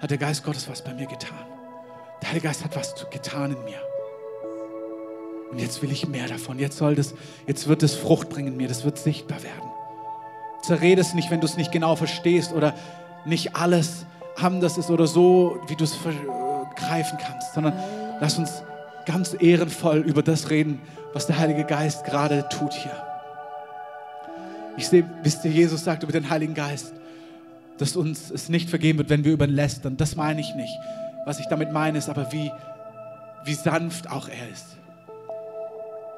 hat der Geist Gottes was bei mir getan. Der Heilige Geist hat was getan in mir. Und jetzt will ich mehr davon. Jetzt soll das, jetzt wird es Frucht bringen in mir, das wird sichtbar werden. Zerrede es nicht, wenn du es nicht genau verstehst oder nicht alles anders ist oder so, wie du es begreifen kannst, sondern lass uns ganz ehrenvoll über das reden, was der Heilige Geist gerade tut hier. Ich sehe, wisst ihr, Jesus sagt über den Heiligen Geist, dass uns es nicht vergeben wird, wenn wir über ihn lästern. Das meine ich nicht. Was ich damit meine, ist aber, wie, wie sanft auch er ist.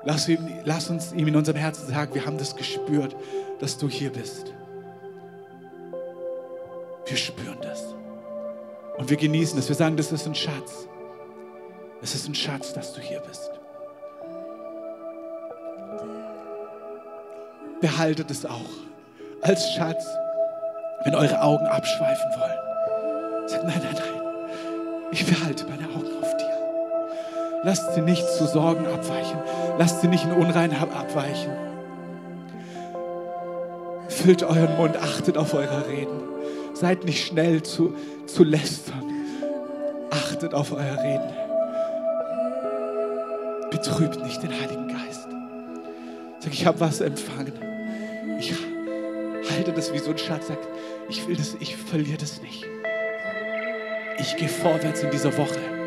Lass, lass uns ihm in unserem Herzen sagen, wir haben das gespürt, dass du hier bist. Wir spüren das. Und wir genießen es. Wir sagen, das ist ein Schatz. Es ist ein Schatz, dass du hier bist. Behaltet es auch als Schatz, wenn eure Augen abschweifen wollen. Sagt, nein, nein, nein. Ich behalte meine Augen. Lasst sie nicht zu Sorgen abweichen. Lasst sie nicht in Unreinheit abweichen. Füllt euren Mund, achtet auf eure Reden. Seid nicht schnell zu, zu lästern. Achtet auf euer Reden. Betrübt nicht den Heiligen Geist. Sag, ich habe was empfangen. Ich halte das wie so ein Schatz. Sag, ich will das, ich verliere das nicht. Ich gehe vorwärts in dieser Woche.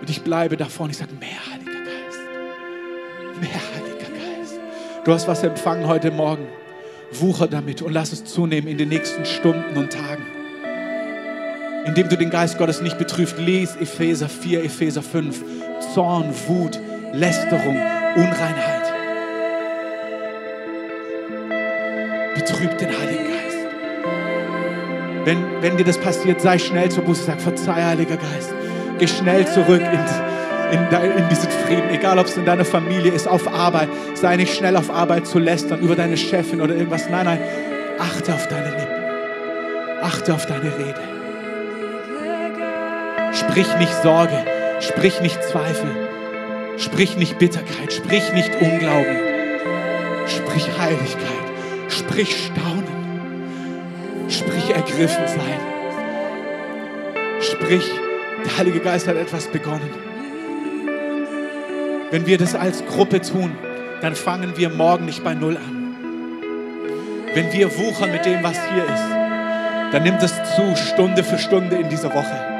Und ich bleibe da vorne. Ich sage, mehr Heiliger Geist. Mehr Heiliger Geist. Du hast was empfangen heute Morgen. Wucher damit und lass es zunehmen in den nächsten Stunden und Tagen. Indem du den Geist Gottes nicht betrübst, lies Epheser 4, Epheser 5. Zorn, Wut, Lästerung, Unreinheit. Betrübt den Heiligen Geist. Wenn, wenn dir das passiert, sei schnell zur Buße, sag, verzeih, Heiliger Geist. Geh schnell zurück in, in, de, in diesen Frieden, egal ob es in deiner Familie ist, auf Arbeit. Sei nicht schnell auf Arbeit zu lästern über deine Chefin oder irgendwas. Nein, nein, achte auf deine Lippen. Achte auf deine Rede. Sprich nicht Sorge, sprich nicht Zweifel, sprich nicht Bitterkeit, sprich nicht Unglauben, sprich Heiligkeit, sprich Staunen, sprich ergriffen sein, sprich, der Heilige Geist hat etwas begonnen. Wenn wir das als Gruppe tun, dann fangen wir morgen nicht bei Null an. Wenn wir wuchern mit dem, was hier ist, dann nimmt es zu, Stunde für Stunde in dieser Woche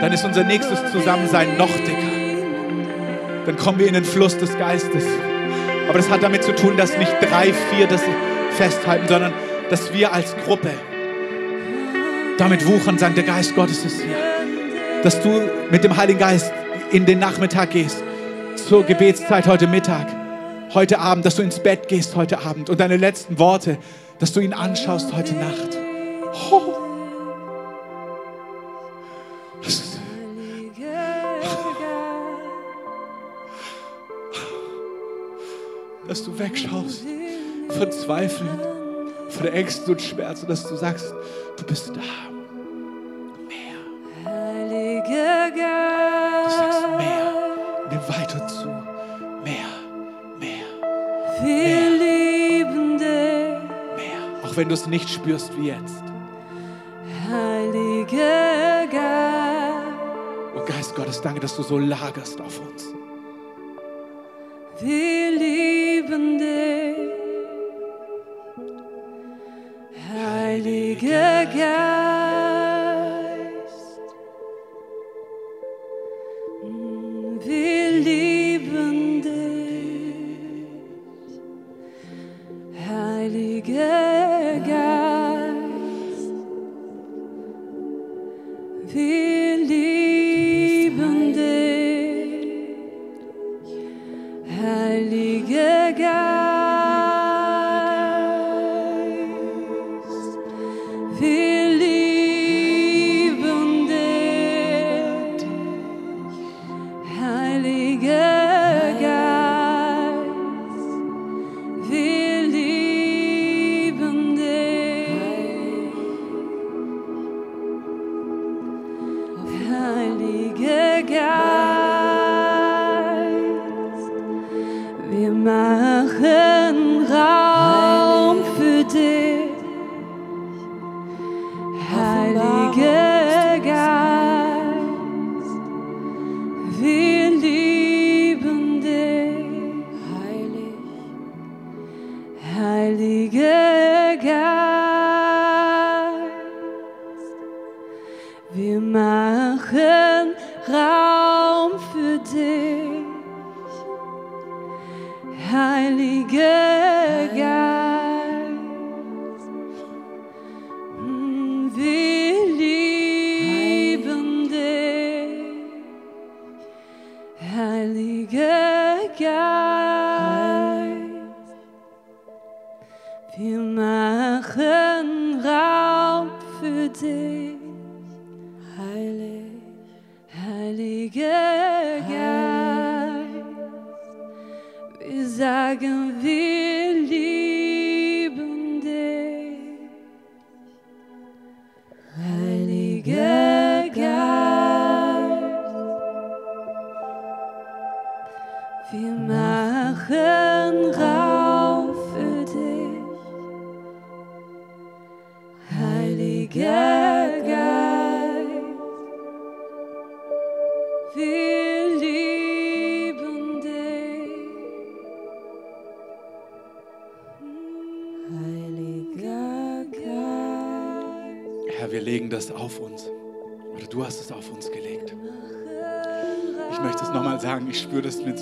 dann ist unser nächstes Zusammensein noch dicker. Dann kommen wir in den Fluss des Geistes. Aber das hat damit zu tun, dass nicht drei, vier das festhalten, sondern dass wir als Gruppe damit wuchern, sagen, der Geist Gottes ist hier. Dass du mit dem Heiligen Geist in den Nachmittag gehst, zur Gebetszeit heute Mittag, heute Abend, dass du ins Bett gehst heute Abend und deine letzten Worte, dass du ihn anschaust heute Nacht. Oh. dass du wegschaust von Zweifeln, von Ängsten und Schmerzen, dass du sagst, du bist da. Mehr. Heiliger Du sagst Geist, mehr. Nimm weiter zu. Mehr, mehr, wir lieben dich. mehr. Auch wenn du es nicht spürst wie jetzt. Heiliger Geist, Oh Geist Gottes, danke, dass du so lagerst auf uns. wir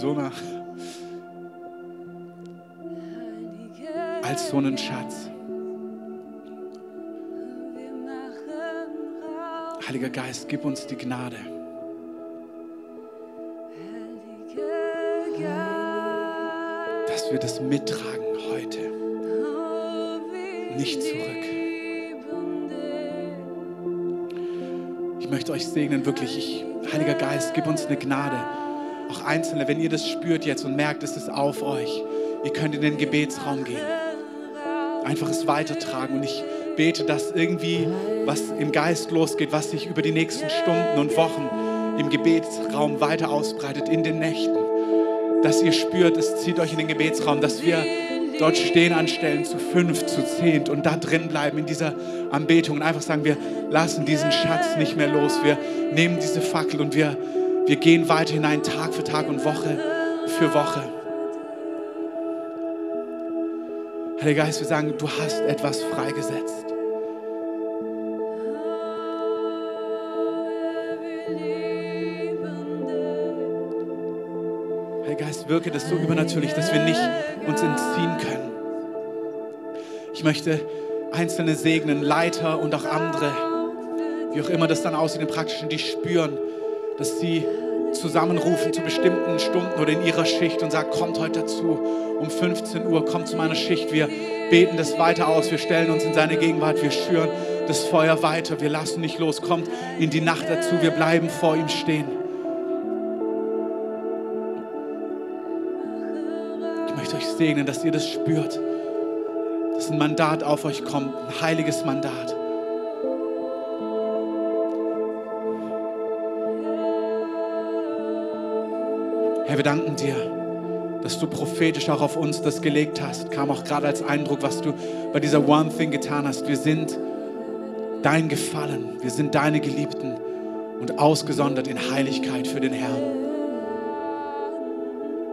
so Heiliger als so einen Schatz. Heiliger Geist, gib uns die Gnade. Dass wir das mittragen heute. Nicht zurück. Ich möchte euch segnen, wirklich. Ich, Heiliger Geist, gib uns eine Gnade. Auch Einzelne, wenn ihr das spürt jetzt und merkt, es ist auf euch. Ihr könnt in den Gebetsraum gehen. Einfach es weitertragen. Und ich bete, dass irgendwie was im Geist losgeht, was sich über die nächsten Stunden und Wochen im Gebetsraum weiter ausbreitet, in den Nächten. Dass ihr spürt, es zieht euch in den Gebetsraum, dass wir dort stehen anstellen zu fünf, zu zehnt und da drin bleiben in dieser Anbetung und einfach sagen, wir lassen diesen Schatz nicht mehr los. Wir nehmen diese Fackel und wir, wir gehen weiter hinein, Tag für Tag und Woche für Woche. Heiliger Geist, wir sagen, du hast etwas freigesetzt. Heiliger Geist, wirke das so übernatürlich, dass wir nicht uns entziehen können. Ich möchte Einzelne segnen, Leiter und auch andere, wie auch immer das dann aussieht im Praktischen, die spüren, dass sie zusammenrufen zu bestimmten Stunden oder in ihrer Schicht und sagen, kommt heute dazu um 15 Uhr, kommt zu meiner Schicht. Wir beten das weiter aus, wir stellen uns in seine Gegenwart, wir schüren das Feuer weiter, wir lassen nicht los, kommt in die Nacht dazu, wir bleiben vor ihm stehen. Ich möchte euch segnen, dass ihr das spürt, dass ein Mandat auf euch kommt, ein heiliges Mandat. Herr, wir danken dir, dass du prophetisch auch auf uns das gelegt hast. Kam auch gerade als Eindruck, was du bei dieser One Thing getan hast. Wir sind dein Gefallen, wir sind deine Geliebten und ausgesondert in Heiligkeit für den Herrn.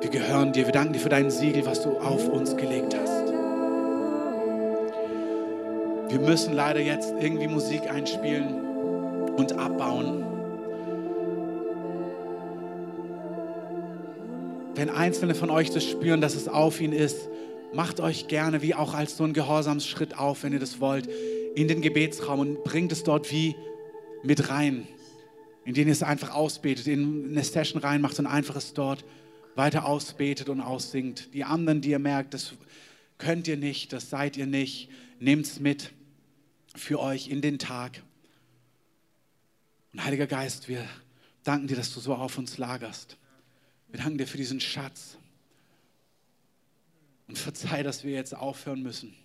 Wir gehören dir, wir danken dir für dein Siegel, was du auf uns gelegt hast. Wir müssen leider jetzt irgendwie Musik einspielen und abbauen. Wenn einzelne von euch das spüren, dass es auf ihn ist, macht euch gerne wie auch als so ein Gehorsamsschritt auf, wenn ihr das wollt, in den Gebetsraum und bringt es dort wie mit rein, indem ihr es einfach ausbetet, in eine Session reinmacht und einfach es dort weiter ausbetet und aussingt. Die anderen, die ihr merkt, das könnt ihr nicht, das seid ihr nicht, nehmt es mit für euch in den Tag. Und Heiliger Geist, wir danken dir, dass du so auf uns lagerst. Wir danken dir für diesen Schatz. Und verzeih, dass wir jetzt aufhören müssen.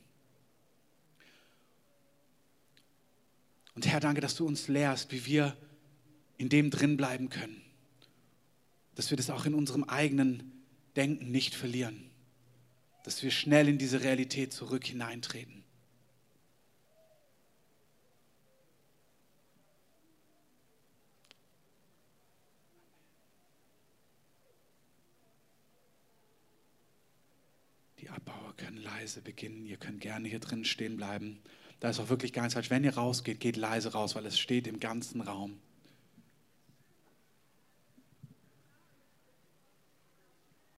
Und Herr, danke, dass du uns lehrst, wie wir in dem drin bleiben können. Dass wir das auch in unserem eigenen Denken nicht verlieren. Dass wir schnell in diese Realität zurück hineintreten. Die Abbauer können leise beginnen. Ihr könnt gerne hier drin stehen bleiben. Da ist auch wirklich ganz falsch. Wenn ihr rausgeht, geht leise raus, weil es steht im ganzen Raum.